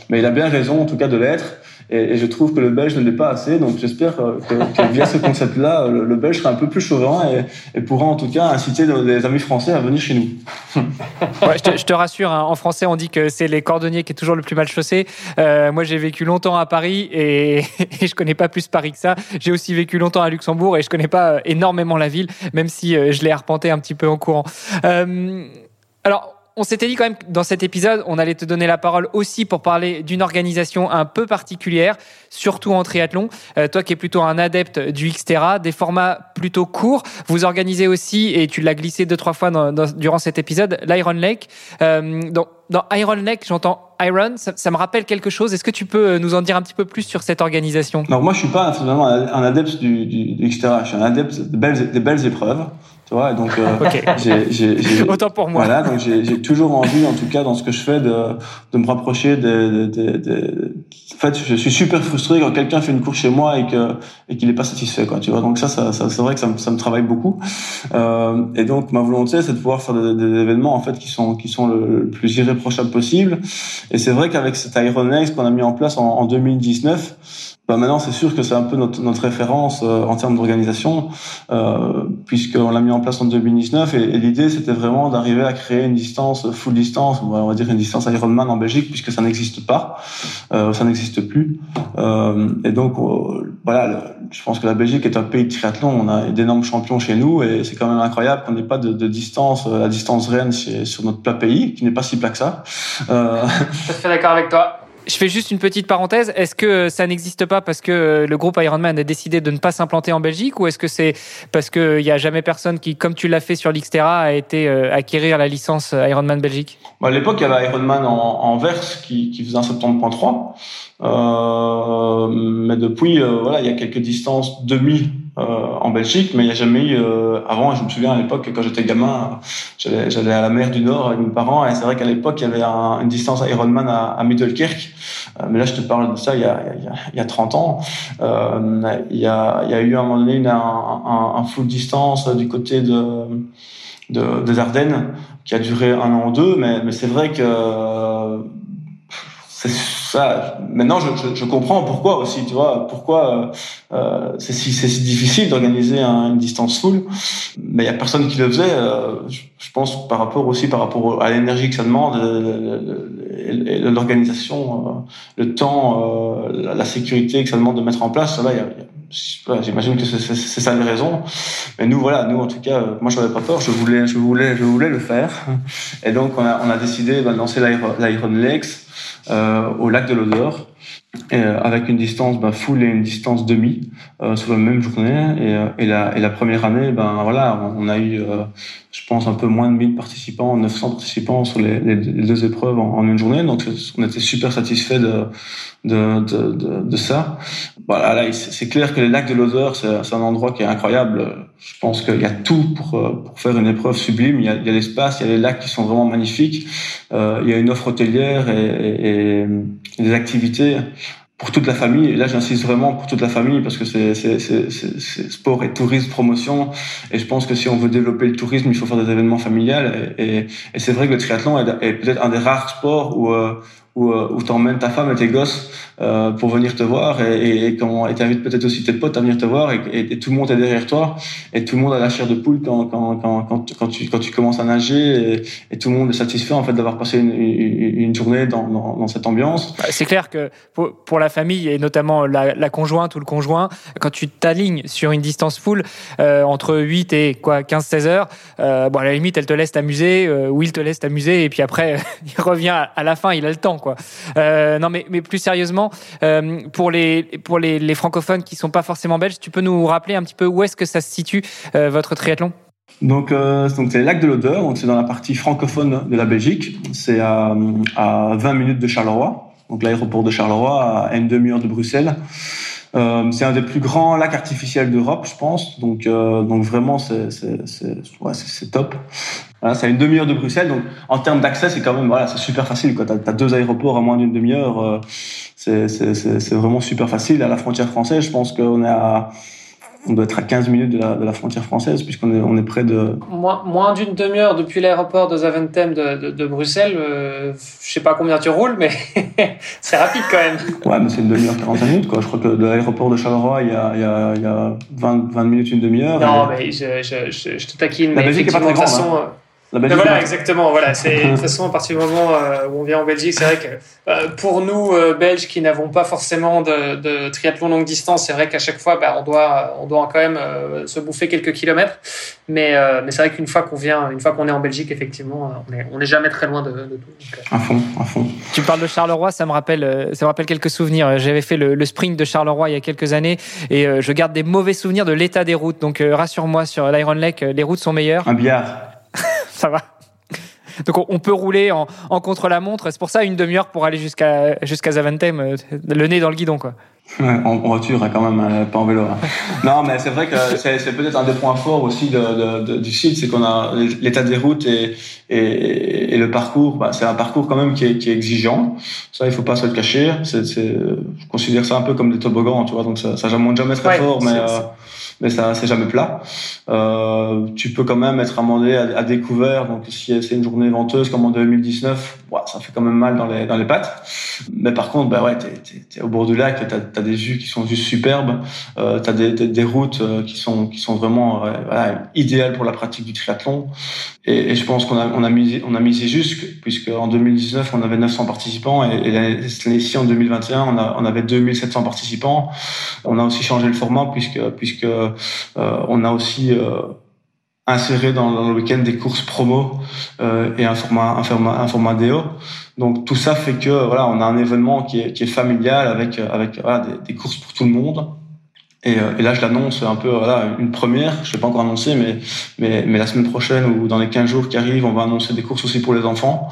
mais il a bien raison, en tout cas, de l'être. Et, je trouve que le belge ne l'est pas assez. Donc j'espère que, que via ce concept-là, le, le, belge sera un peu plus chauvin et, pourra en tout cas inciter les amis français à venir chez nous. [laughs] ouais, je, te, rassure, hein, en français on dit que c'est les cordonniers qui est toujours le plus mal chaussé. Euh, moi j'ai vécu longtemps à Paris et, [laughs] et, je connais pas plus Paris que ça. J'ai aussi vécu longtemps à Luxembourg et je connais pas euh, énormément la ville, même si euh, je l'ai arpenté un petit peu en courant. Euh, alors on s'était dit quand même que dans cet épisode, on allait te donner la parole aussi pour parler d'une organisation un peu particulière, surtout en triathlon. Euh, toi qui es plutôt un adepte du Xterra, des formats plutôt courts. Vous organisez aussi, et tu l'as glissé deux trois fois dans, durant cet épisode, l'Iron Lake. Euh, dans, Iron Lake, j'entends Iron, ça, me rappelle quelque chose. Est-ce que tu peux nous en dire un petit peu plus sur cette organisation? Non, moi je suis pas un adepte du, Xterra. Je suis un adepte des belles épreuves. Tu vois, donc euh, okay. j'ai [laughs] autant pour moi. Voilà, donc j'ai toujours envie, en tout cas dans ce que je fais, de, de me rapprocher des, des, des, En fait, je suis super frustré quand quelqu'un fait une course chez moi et que et qu'il n'est pas satisfait, quoi. Tu vois, donc ça, ça, ça c'est vrai que ça me, ça me travaille beaucoup. Euh, et donc ma volonté, c'est de pouvoir faire des, des, événements en fait qui sont qui sont le, le plus irré irréprochable possible. Et c'est vrai qu'avec cet Ironix qu'on a mis en place en, en 2019, bah maintenant, c'est sûr que c'est un peu notre, référence euh, en termes d'organisation, euh, puisqu'on l'a mis en place en 2019. Et, l'idée, c'était vraiment d'arriver à créer une distance full distance, on va dire une distance Ironman en Belgique, puisque ça n'existe pas, euh, ça n'existe plus. Euh, et donc, voilà, je pense que la Belgique est un pays de triathlon. On a d'énormes champions chez nous, et c'est quand même incroyable qu'on n'ait pas de, distance, la distance reine sur notre plat pays, qui n'est pas si plat que ça. [laughs] Je suis d'accord avec toi. Je fais juste une petite parenthèse. Est-ce que ça n'existe pas parce que le groupe Ironman a décidé de ne pas s'implanter en Belgique ou est-ce que c'est parce qu'il n'y a jamais personne qui, comme tu l'as fait sur l'Xterra, a été euh, acquérir la licence Ironman Belgique? À l'époque, il y avait Ironman en, en qui, faisait un 70.3. Euh, mais depuis, euh, voilà, il y a quelques distances demi euh, en Belgique, mais il n'y a jamais eu. Euh, avant, je me souviens à l'époque, quand j'étais gamin, j'allais à la mer du Nord avec mes parents, et c'est vrai qu'à l'époque, il y avait un, une distance Ironman à, à. Euh, mais là, je te parle de ça il y a, il y a, il y a 30 ans. il, y a, il y a eu à un moment donné une, un, un, distance du côté de, des Ardennes qui a duré un an ou deux, mais, mais c'est vrai que c'est ça. Maintenant, je, je, je, comprends pourquoi aussi, tu vois, pourquoi euh, c'est si, si difficile d'organiser un, une distance full. Mais il y a personne qui le faisait. Euh, je, je, pense par rapport aussi par rapport à l'énergie que ça demande, l'organisation, euh, le temps, euh, la sécurité que ça demande de mettre en place. Là, il y a, j'imagine que c'est ça les raisons. Mais nous, voilà, nous en tout cas, moi je n'avais pas peur, je voulais, je voulais, je voulais le faire. Et donc on a, on a décidé de lancer l'Iron Lakes euh, au lac de l'Odeur, euh, avec une distance ben, full et une distance demi euh, sur la même journée. Et, euh, et, la, et la première année, ben voilà, on, a eu, euh, je pense, un peu moins de 1000 participants, 900 participants sur les, les, deux épreuves en, une journée. Donc on était super satisfait de, de, de, de, ça. Voilà, là, c'est clair que les lacs de l'Odeur, c'est un endroit qui est incroyable. Je pense qu'il y a tout pour, pour faire une épreuve sublime. Il y a, l'espace, il y a les lacs qui sont vraiment magnifiques. Euh, il y a une offre hôtelière et, et, et des activités pour toute la famille. Et là, j'insiste vraiment pour toute la famille parce que c'est sport et tourisme, promotion. Et je pense que si on veut développer le tourisme, il faut faire des événements familiales. Et, c'est vrai que le triathlon est, est peut-être un des rares sports où, euh, où, euh, où t'emmènes ta femme et tes gosses euh, pour venir te voir et, et, quand t'invites peut-être aussi tes potes à venir te voir et, tout le monde est derrière toi et tout le monde a la chair de poule quand quand quand tu quand tu commences à nager et, tout le monde est satisfait en fait d'avoir passé une, journée dans, cette ambiance. Bah, c'est clair que pour, la famille et notamment la, conjointe ou le conjoint, quand tu t'alignes sur une distance full euh, entre 8 et quoi 15-16 heures, bon à la limite elle te laisse t'amuser ou il te laisse t'amuser et puis après [laughs] il revient à la fin, il a le temps quoi. Euh, non mais mais plus sérieusement euh, pour les pour les, francophones qui sont pas forcément belges, tu peux nous rappeler un petit peu où est-ce que ça se situe euh, votre triathlon? Donc, donc c'est lac de l'Odeur, c'est dans la partie francophone de la Belgique. C'est à, à 20 minutes de Charleroi, donc l'aéroport de Charleroi, à une demi-heure de Bruxelles. Euh, c'est un des plus grands lacs artificiels d'Europe, je pense. Donc, euh, donc vraiment, c'est ouais, top. Voilà, c'est une demi-heure de Bruxelles. Donc, en termes d'accès, c'est quand même voilà, c'est super facile. Tu as, deux aéroports à moins d'une demi-heure. Euh, c'est vraiment super facile. À la frontière française, je pense qu'on est à on doit être à 15 minutes de la, de la frontière française, puisqu'on est, on est près de... Moins, moins d'une demi-heure depuis l'aéroport de Zaventem de, de, de Bruxelles. Euh, je sais pas combien tu roules, mais [laughs] c'est rapide quand même. Ouais, mais c'est une demi-heure, 45 minutes. Quoi. Je crois que de l'aéroport de Charleroi, il y a, il y a, il y a 20, 20 minutes, une demi-heure. Non, et... mais je, je, je, je, te taquine. La Belgique est pas très grande. Façon, hein. Voilà, exactement. Voilà, c'est de toute façon à partir du moment euh, où on vient en Belgique, c'est vrai que euh, pour nous euh, Belges qui n'avons pas forcément de, de, triathlon longue distance, c'est vrai qu'à chaque fois, bah, on doit on doit quand même se bouffer quelques kilomètres. Mais mais c'est vrai qu'une fois qu'on vient, une fois qu'on est en Belgique, effectivement, on est on est jamais très loin de, de tout. Donc, à fond, à fond. Tu parles de Charleroi, ça me rappelle ça me rappelle quelques souvenirs. J'avais fait le, le, sprint de Charleroi il y a quelques années et je garde des mauvais souvenirs de l'état des routes. Donc rassure-moi sur l'Iron Lake, les routes sont meilleures. Un billard. Ça va. Donc on peut rouler en, en contre-la-montre. C'est pour ça une demi-heure pour aller jusqu'à jusqu'à Zaventem, euh, le nez dans le guidon, quoi. Ouais, en, voiture, hein, quand même, euh, pas en vélo. Hein. [laughs] non, mais c'est vrai que c'est peut-être un des points forts aussi de, de, de, du site, c'est qu'on a l'état des routes et, et, et le parcours. Bah, c'est un parcours quand même qui est, qui est exigeant. Ça, il faut pas se le cacher. C'est, je considère ça un peu comme des toboggans, tu vois. Donc ça, ça monte jamais très ouais, fort, mais euh, mais ça c'est jamais plat. Euh, tu peux quand même être amendé à, découvert. Donc si c'est une journée venteuse comme en 2019, ça fait quand même mal dans les dans les pattes. Mais par contre, bah ouais, t'es, es, au bord du lac, t'as as des vues qui sont juste superbes. Euh, t'as des, des, routes euh, qui sont qui sont vraiment voilà, idéales pour la pratique du triathlon. Et, et je pense qu'on a on a misé on a misé juste puisque en 2019 on avait 900 participants et, et cette année-ci en 2021 on a on avait 2700 participants. On a aussi changé le format puisque puisque euh, on a aussi euh, inséré dans, le week-end des courses promo euh, et un format, un format, un format déo. Donc tout ça fait que voilà, on a un événement qui est, qui est familial avec avec voilà, des, des, courses pour tout le monde. Et, et là, je l'annonce un peu voilà une première. Je l'ai pas encore annoncé, mais mais mais la semaine prochaine ou dans les 15 jours qui arrivent, on va annoncer des courses aussi pour les enfants.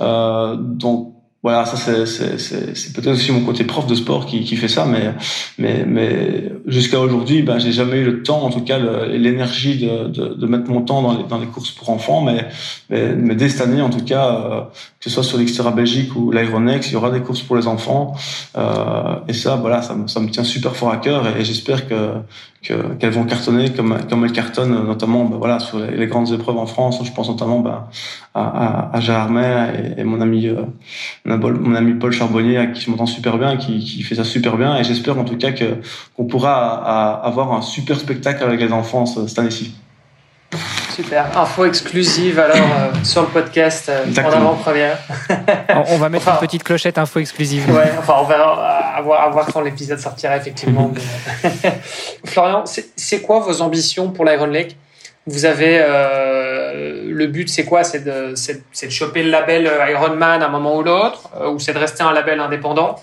Euh, donc voilà, ça c'est peut-être aussi mon côté prof de sport qui, qui fait ça, mais mais mais jusqu'à aujourd'hui, ben j'ai jamais eu le temps, en tout cas l'énergie de, de, de, mettre mon temps dans les, dans les courses pour enfants, mais mais, mais dès cette année, en tout cas, euh, que ce soit sur l'Extera Belgique ou l'Ironex, il y aura des courses pour les enfants, euh, et ça, voilà, ça, ça me tient super fort à cœur, et, j'espère que qu'elles vont cartonner comme comme elles cartonnent, notamment ben, voilà sur les, grandes épreuves en France. Je pense notamment ben, à, à, à Gérard et, et mon ami euh, mon ami Paul Charbonnier, à qui je m'entends super bien, qui, qui, fait ça super bien. Et j'espère en tout cas que qu'on pourra avoir un super spectacle avec les enfants cette année-ci. Super. Info exclusive alors euh, sur le podcast euh, en avant-première. on va mettre une petite clochette info exclusive. Ouais, enfin on verra à voir, à voir quand l'épisode sortira effectivement. [laughs] [laughs] Florian, c'est quoi vos ambitions pour l'Iron Lake? Vous avez euh, le but, c'est quoi? C'est de, de, choper le label Ironman à un moment ou l'autre, ou c'est de rester un label indépendant?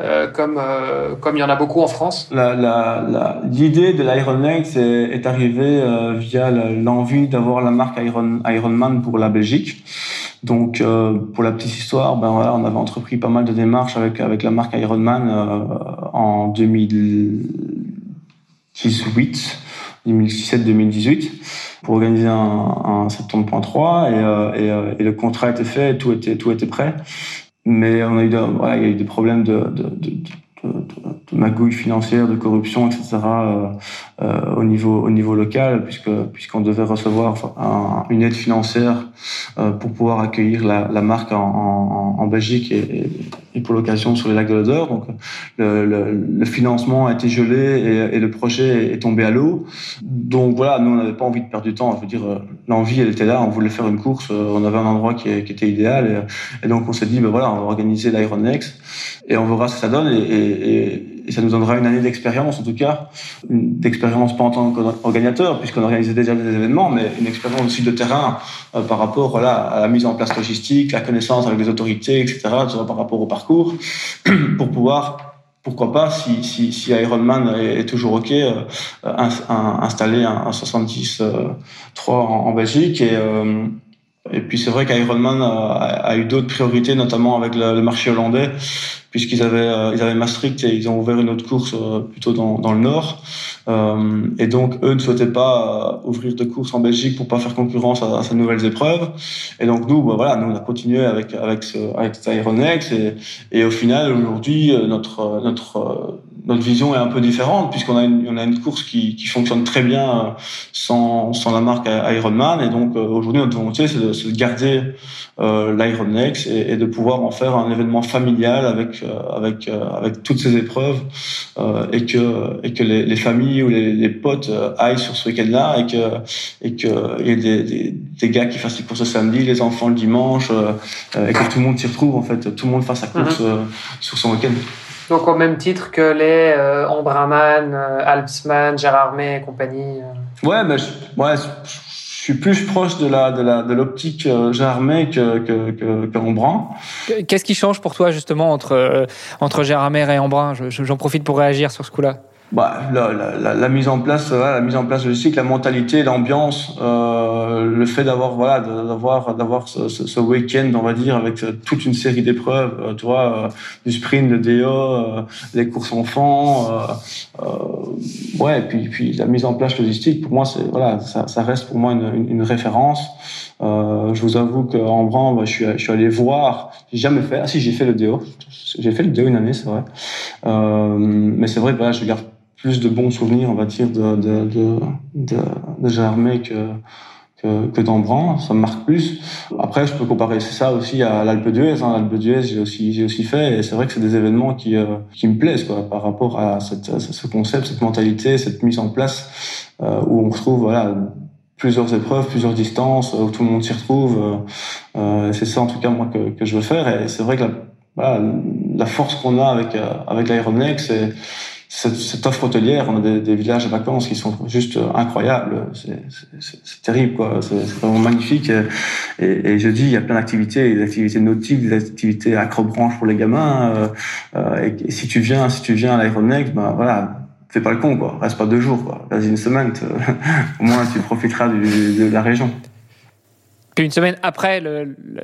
Euh, comme euh, comme il y en a beaucoup en France L'idée de l'Iron est, est arrivée euh, via l'envie d'avoir la marque Iron, Ironman pour la Belgique. Donc pour la petite histoire, ben voilà, on avait entrepris pas mal de démarches avec avec la marque Ironman en 2018. 2017-2018 pour organiser un, un 70.3 et, et, et, le contrat était fait, tout était tout était prêt mais on a eu, voilà, il y a eu des problèmes de, de, de, de de corruption, etc. Euh, euh, au niveau au niveau local, puisque puisqu'on devait recevoir une aide financière euh, pour pouvoir accueillir la, marque en, Belgique pour l'occasion sur les lacs de l'Odeur. Donc le, financement a été gelé et, le projet est tombé à l'eau. Donc voilà, nous on n'avait pas envie de perdre du temps. Je veux dire, euh, l'envie elle était là, on voulait faire une course, euh, on avait un endroit qui, était idéal et, donc on s'est dit ben voilà, on va organiser l'Ironnex et on verra ce que ça donne et ça nous donnera une année d'expérience, en tout cas, d'expérience pas en tant qu'organisateur, puisqu'on organisait déjà des événements, mais une expérience aussi de terrain euh, par rapport à la mise en place logistique, la connaissance avec les autorités, etc., par rapport au parcours, [clears throat] pour pouvoir pourquoi pas, si, Ironman est, toujours OK, euh, installer un, un 70 3 en, Belgique. Et, euh, et puis c'est vrai qu'Ironman a, eu d'autres priorités, notamment avec le marché hollandais puisqu'ils avaient euh, ils avaient Maastricht et ils ont ouvert une autre course euh, plutôt dans, dans le nord. Euh, et donc eux ne souhaitaient pas ouvrir de course en Belgique pour pas faire concurrence à, ces nouvelles épreuves. Et donc nous, bah, voilà, nous on a continué avec avec ce, avec Ironex et, et au final aujourd'hui notre notre notre vision est un peu différente puisqu'on a une, on a une course qui, qui fonctionne très bien sans, sans la marque Ironman et donc aujourd'hui notre volonté c'est de, de, garder euh, l'Ironnex et, et, de pouvoir en faire un événement familial avec euh, avec euh, avec toutes ces épreuves euh, et que et que les, les familles ou les, les, potes aillent sur ce week-end-là et que et que y ait des, des, des, gars qui fassent les courses le samedi, les enfants le dimanche et que tout le monde s'y retrouve en fait, tout le monde fasse sa course mhm. sur son week-end. Donc au même titre que les euh, Ambraman, Alpsman, Gérardmer et compagnie. Ouais, mais ouais, suis plus proche de l'optique euh, Gérardmer que que que, que Qu'est-ce qui change pour toi justement entre euh, entre Gérardmer et Embrun J'en profite pour réagir sur ce coup-là bah, la, la, la, mise en place, la mise en place logistique, la mentalité, l'ambiance, euh, le fait d'avoir voilà, d'avoir d'avoir ce, ce, week-end, on va dire, avec euh, toute une série d'épreuves, euh, tu vois, euh, du sprint, le DO, euh, les courses enfants, euh, ouais, et puis puis la mise en place logistique, pour moi, c'est voilà, ça, ça, reste pour moi une, une, référence. je vous avoue qu'en Bran, bah, je suis je suis allé voir, j'ai jamais fait, ah si j'ai fait le DO, j'ai fait le DO une année, c'est vrai, mais c'est vrai, voilà, je garde plus de bons souvenirs, on va dire, de, de, de, de, de que, que, que d'Embran. Ça me marque plus. Après, je peux comparer ça aussi à l'Alpe d'Huez. Hein. L'Alpe d'Huez, j'ai aussi, j'ai aussi fait. Et c'est vrai que c'est des événements qui, euh, qui me plaisent, quoi, par rapport à, cette, ce concept, cette mentalité, cette mise en place, euh, où on retrouve, voilà, plusieurs épreuves, plusieurs distances, où tout le monde s'y retrouve. Euh, euh c'est ça, en tout cas, moi, que, que je veux faire. Et c'est vrai que la, voilà, la force qu'on a avec, avec l'Ironneck, c'est, cette, cette, offre hôtelière, on a des, des, villages de vacances qui sont juste incroyables. C'est terrible, quoi. C'est vraiment magnifique. Et, et, je dis, il y a plein d'activités, des activités nautiques, des activités acrobranches pour les gamins. Euh, euh et, si tu viens, si tu viens à l'Aéronex, ben voilà, fais pas le con, quoi. Reste pas deux jours, quoi. Vas-y une semaine. [laughs] Au moins, tu profiteras du, de la région une semaine après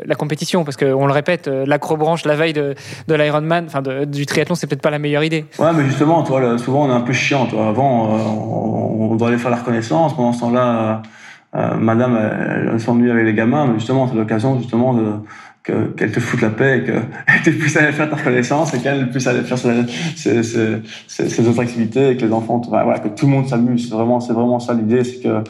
la compétition, parce qu'on le répète, euh, l'acrobranche la veille de, l'Ironman, enfin du triathlon, c'est peut-être pas la meilleure idée. Ouais, mais justement, toi, souvent on est un peu chiant. Toi. Avant, euh, on, doit aller faire la reconnaissance. Pendant ce temps-là, euh, Madame, elle, s'ennuie avec les gamins, mais justement, c'est l'occasion justement de qu'elle te foute la paix et qu'elle [laughs] te puisse aller faire ta reconnaissance et qu'elle puisse aller faire ses, autres activités et que les enfants, que tout le monde s'amuse. C'est vraiment, c'est vraiment ça l'idée, c'est que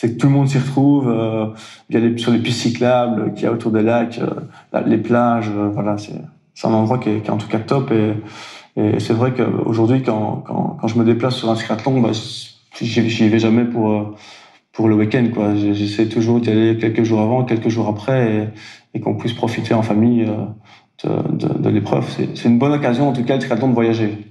c'est que tout le monde s'y retrouve. Euh, il y a les, sur les pistes cyclables qu'il y a autour des lacs, euh, les plages. Euh, voilà, c'est un endroit qui est, en tout cas top. Et, c'est vrai qu'aujourd'hui, quand, quand, quand, je me déplace sur un triathlon, bah, j'y vais jamais pour pour le week-end. J'essaie toujours d'y aller quelques jours avant, quelques jours après, et, qu'on puisse profiter en famille de l'épreuve. C'est une bonne occasion, en tout cas, le triathlon de voyager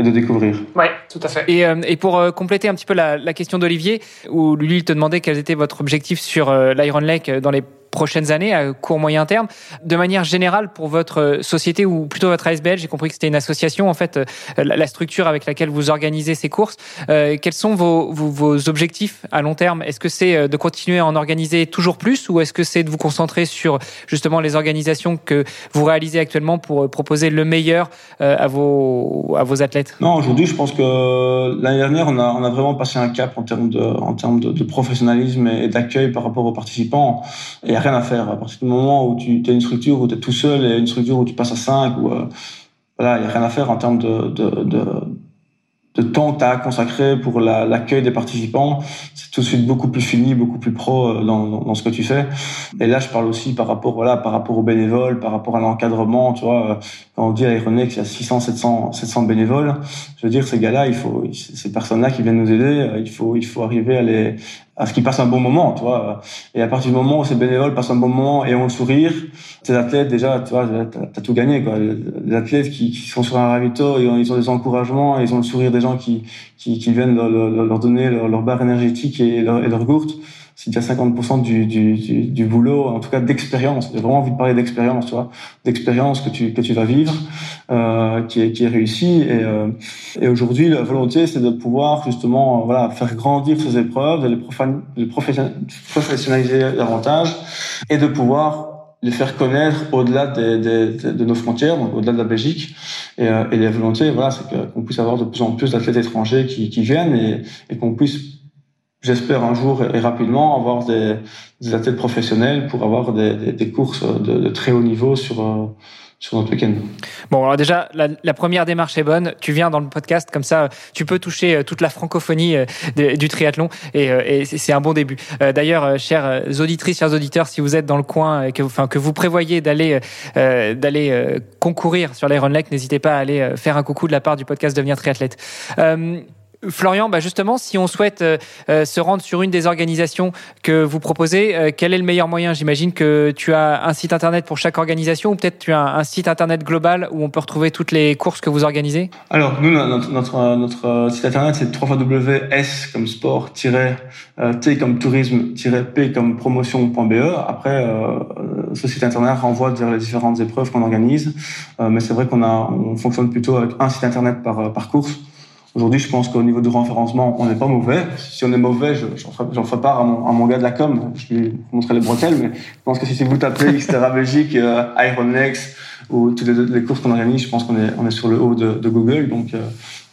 et de découvrir. Oui, tout à fait. Et, euh, et pour euh, compléter un petit peu la, la question d'Olivier, où lui il te demandait quels étaient votre objectif sur euh, l'Iron Lake dans les prochaines années, à court moyen terme. De manière générale, pour votre société ou plutôt votre ASBL, j'ai compris que c'était une association, en fait, euh, la structure avec laquelle vous organisez ces courses. Euh, quels sont vos, vos, objectifs à long terme? Est-ce que c'est euh, de continuer à en organiser toujours plus ou est-ce que c'est de vous concentrer sur justement les organisations que vous réalisez actuellement pour proposer le meilleur à vos, à vos athlètes? Non, aujourd'hui, je pense que l'année dernière, on a, on a vraiment passé un cap en termes de, en termes de professionnalisme et d'accueil par rapport aux participants. Et rien à faire. À partir du moment où tu as une structure où tu es tout seul et une structure où tu passes à 5, ou, euh, voilà, il n'y a rien à faire en termes de, temps que tu as consacré pour l'accueil des participants, c'est tout de suite beaucoup plus fini, beaucoup plus pro euh, dans, dans, ce que tu fais. Et là, je parle aussi par rapport, voilà, par rapport aux bénévoles, par rapport à l'encadrement, tu vois. Euh, quand on dit à Ironex qu'il y a 600, 700, 700 bénévoles, je veux dire, ces gars-là, il faut, ces personnes-là qui viennent nous aider, il faut, il faut arriver à les, à ce qu'ils passent un bon moment, tu vois. Et à partir du moment où ces bénévoles passent un bon moment et ont le sourire, ces athlètes, déjà, tu vois, t'as tout gagné, quoi. Les athlètes qui, qui sont sur un ravito, ils ont, ils ont des encouragements, ils ont le sourire des gens qui, qui, qui viennent leur, leur, donner leur, leur, barre énergétique et leur, et leur gourde c'est déjà 50% du, du, du, du, boulot, en tout cas d'expérience. J'ai vraiment envie de parler d'expérience, tu vois, d'expérience que tu que tu vas vivre, euh, qui est qui est réussie. Et, euh, et aujourd'hui, la volonté, c'est de pouvoir justement, voilà, faire grandir ces épreuves, de les, les professionnaliser davantage, et de pouvoir les faire connaître au-delà des, des, de nos frontières, donc au-delà de la Belgique. Et, euh, et la volonté, voilà, c'est qu'on puisse avoir de plus en plus d'athlètes étrangers qui, qui viennent et, et qu'on puisse j'espère un jour et rapidement avoir des, des athlètes professionnels pour avoir des, courses de, très haut niveau sur, euh, sur notre week-end. Bon, alors déjà, la, première démarche est bonne. Tu viens dans le podcast, comme ça, tu peux toucher euh, toute la francophonie euh, du triathlon et, c'est un bon début. D'ailleurs, chers auditrices, chers auditeurs, si vous êtes dans le coin et que, enfin, que vous prévoyez d'aller concourir sur l'Iron Lake, n'hésitez pas à aller faire un coucou de la part du podcast Devenir triathlète. Florian, bah justement, si on souhaite euh, euh, se rendre sur une des organisations que vous proposez, euh, quel est le meilleur moyen? J'imagine que tu as un site internet pour chaque organisation ou peut-être tu as un, site internet global où on peut retrouver toutes les courses que vous organisez? Alors, nous, notre, notre, notre site internet, c'est www.s comme sport, T comme tourisme, P comme promotion.be. Après, ce site internet renvoie vers les différentes épreuves qu'on organise. mais c'est vrai qu'on on fonctionne plutôt avec un site internet par, par course. Aujourd'hui, je pense qu'au niveau du renférencement, on n'est pas mauvais. Si on est mauvais, j'en ferai, part à mon, à mon, gars de la com. Je lui montrerai les bretelles, mais je pense que si vous tapez Xterra Belgique, euh, Ironlex ou toutes les, les courses qu'on organise, je pense qu'on est, on est sur le haut de, de Google. Donc, euh,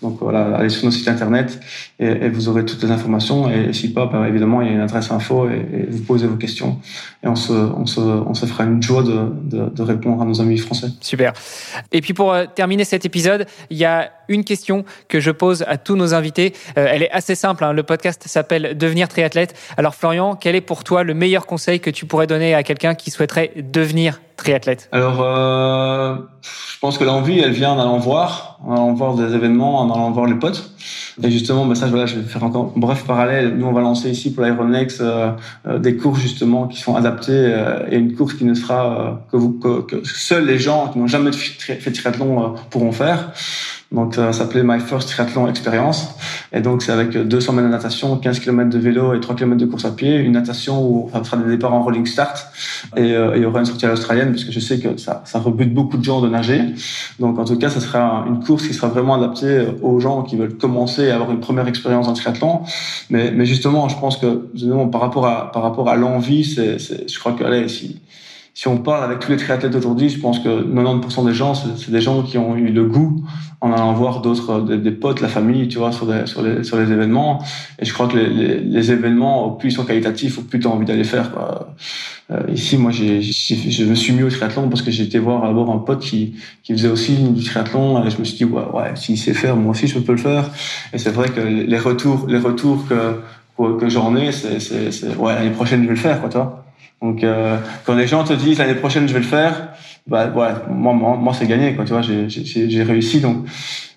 Donc voilà, allez sur nos sites internet et, vous aurez toutes les informations. Et, si pas, ben, évidemment, il y a une adresse info et, vous posez vos questions. Et on se, on se, on se fera une joie de, de, de, répondre à nos amis français. Super. Et puis pour euh, terminer cet épisode, il y a une question que je pose à tous nos invités. Euh, elle est assez simple. Hein. Le podcast s'appelle Devenir triathlète. Alors Florian, quel est pour toi le meilleur conseil que tu pourrais donner à quelqu'un qui souhaiterait devenir Alors, euh, je pense que l'envie, elle vient en allant voir, en allant voir des événements, en allant voir les potes. Et justement, bah ça, voilà, je vais faire encore bref parallèle. Nous, on va lancer ici pour l'Aeronex euh, euh, des courses justement qui sont adaptées euh, et une course qui ne sera que, vous, que, que, seuls les gens qui n'ont jamais fait triathlon pourront faire. Donc ça s'appelait My First Triathlon Experience. Et donc c'est avec 200 mètres de natation, 15 km de vélo et 3 km de course à pied, une natation où on fera des départs en rolling start et euh, il y aura une sortie à l'australienne puisque je sais que ça, ça rebute beaucoup de gens de nager. Donc en tout cas, ça sera une course qui sera vraiment adaptée aux gens qui veulent commencer à avoir une première expérience en triathlon. Mais, mais justement, je pense que par rapport à à l'envie, je crois que allez, si si on parle avec tous les triathlètes aujourd'hui, je pense que 90% des gens, c'est des gens qui ont eu le goût en allant voir d'autres, des, potes, la famille, tu vois, sur, sur, les, sur les événements. Et je crois que les, les, les événements, au plus ils sont qualitatifs, au plus tu as envie d'aller faire. Quoi. Euh, ici, moi, j'ai, je me suis mis au triathlon parce que j'ai été voir d'abord un pote qui, qui faisait aussi du triathlon. Et je me suis dit, ouais, ouais s'il sait faire, moi aussi, je peux le faire. Et c'est vrai que les retours, les retours que, que j'en ai, c'est, c'est, ouais, l'année prochaine, je vais le faire, quoi, toi. Donc euh, quand les gens te disent l'année prochaine je vais le faire, bah voilà, moi moi, moi c'est gagné quoi, tu vois, j'ai réussi donc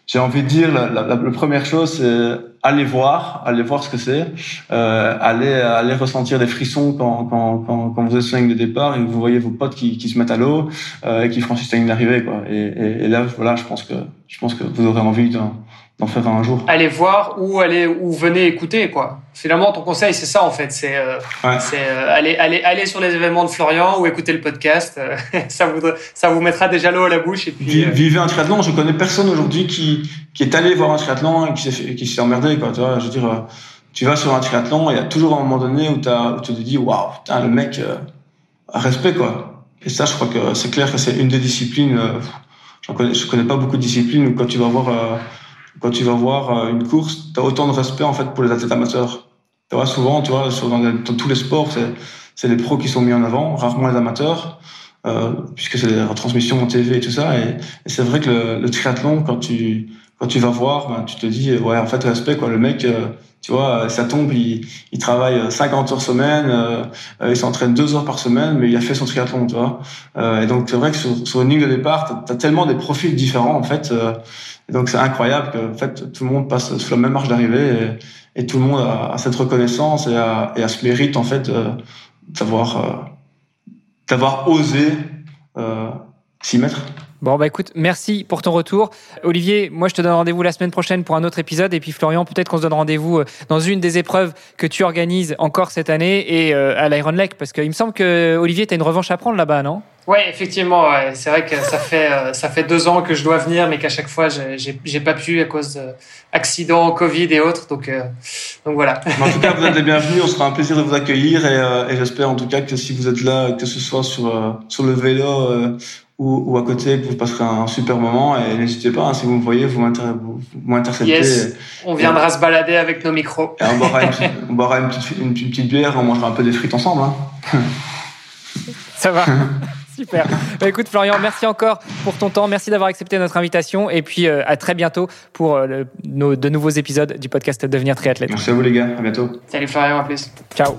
j'ai envie de dire la, la, la première chose c'est aller voir, aller voir ce que c'est, euh, aller aller ressentir des frissons quand quand quand, quand vous êtes sur de départ et que vous voyez vos potes qui, qui se mettent à l'eau euh, et qui franchissent la ligne d'arrivée quoi. Et, et, et, là voilà, je pense que je pense que vous aurez envie d'en faire un jour. Allez voir ou aller ou venez écouter quoi. Finalement, ton conseil c'est ça en fait, c'est euh, c'est euh, aller aller aller sur les événements de Florian ou écouter le podcast. Euh, [laughs] ça vous ça vous mettra déjà l'eau à la bouche et puis. Vivez un triathlon. Je connais personne aujourd'hui qui qui est allé voir un triathlon et qui s'est qui s'est emmerdé quoi. Tu vois, je veux dire, tu vas sur un triathlon, il y a toujours un moment donné où, as, où tu te dis waouh, putain le mec, respect quoi. Et ça, je crois que c'est clair que c'est une des disciplines. je connais, je connais pas beaucoup de disciplines où quand tu vas voir quand tu vas voir euh, une course, tu as autant de respect en fait pour les athlètes amateurs. Tu vois, souvent, tu vois, dans, tous les sports, c'est les pros qui sont mis en avant, rarement les amateurs, euh, puisque c'est des retransmissions en TV et tout ça. Et, c'est vrai que le, le, triathlon, quand tu quand tu vas voir, ben, tu te dis, ouais, en fait, respect, quoi. Le mec, euh, tu vois, ça tombe, il, il travaille 50 heures semaine, euh, il s'entraîne deux heures par semaine, mais il a fait son triathlon, tu vois. Euh, et donc, c'est vrai que sur, sur une ligne de départ, tu as, tellement des profils différents, en fait. Et donc c'est incroyable que en fait tout le monde passe sur la même marche d'arrivée et, tout le monde a, cette reconnaissance et a, et a ce mérite en fait euh, d'avoir euh, d'avoir osé euh, s'y mettre. Bon, bah écoute, merci pour ton retour. Olivier, moi je te donne rendez-vous la semaine prochaine pour un autre épisode. Et puis Florian, peut-être qu'on se donne rendez-vous euh, dans une des épreuves que tu organises encore cette année et euh, à l'Iron Lake. Parce qu'il me semble que Olivier, tu as une revanche à prendre là-bas, non? Ouais, effectivement. C'est vrai que ça fait, euh, ça fait deux ans que je dois venir, mais qu'à chaque fois, j'ai pas pu à cause d'accidents, Covid et autres. Donc, donc voilà. en tout cas, vous êtes les bienvenus. On sera un plaisir de vous accueillir. Et, et j'espère en tout cas que si vous êtes là, que ce soit sur, sur le vélo ou, ou, à côté que vous passerez un super moment et n'hésitez pas hein, si vous me voyez vous m'interceptez yes. on viendra se balader avec nos micros et on boira, une, [laughs] on boira une, petite, une, petite, bière on mangera un peu des frites ensemble hein. ça va [laughs] Super. Bah, écoute Florian, merci encore pour ton temps, merci d'avoir accepté notre invitation et puis euh, à très bientôt pour euh, le, nos, de nouveaux épisodes du podcast Devenir triathlète. Merci à vous les gars, à bientôt. Salut Florian, à plus. Ciao.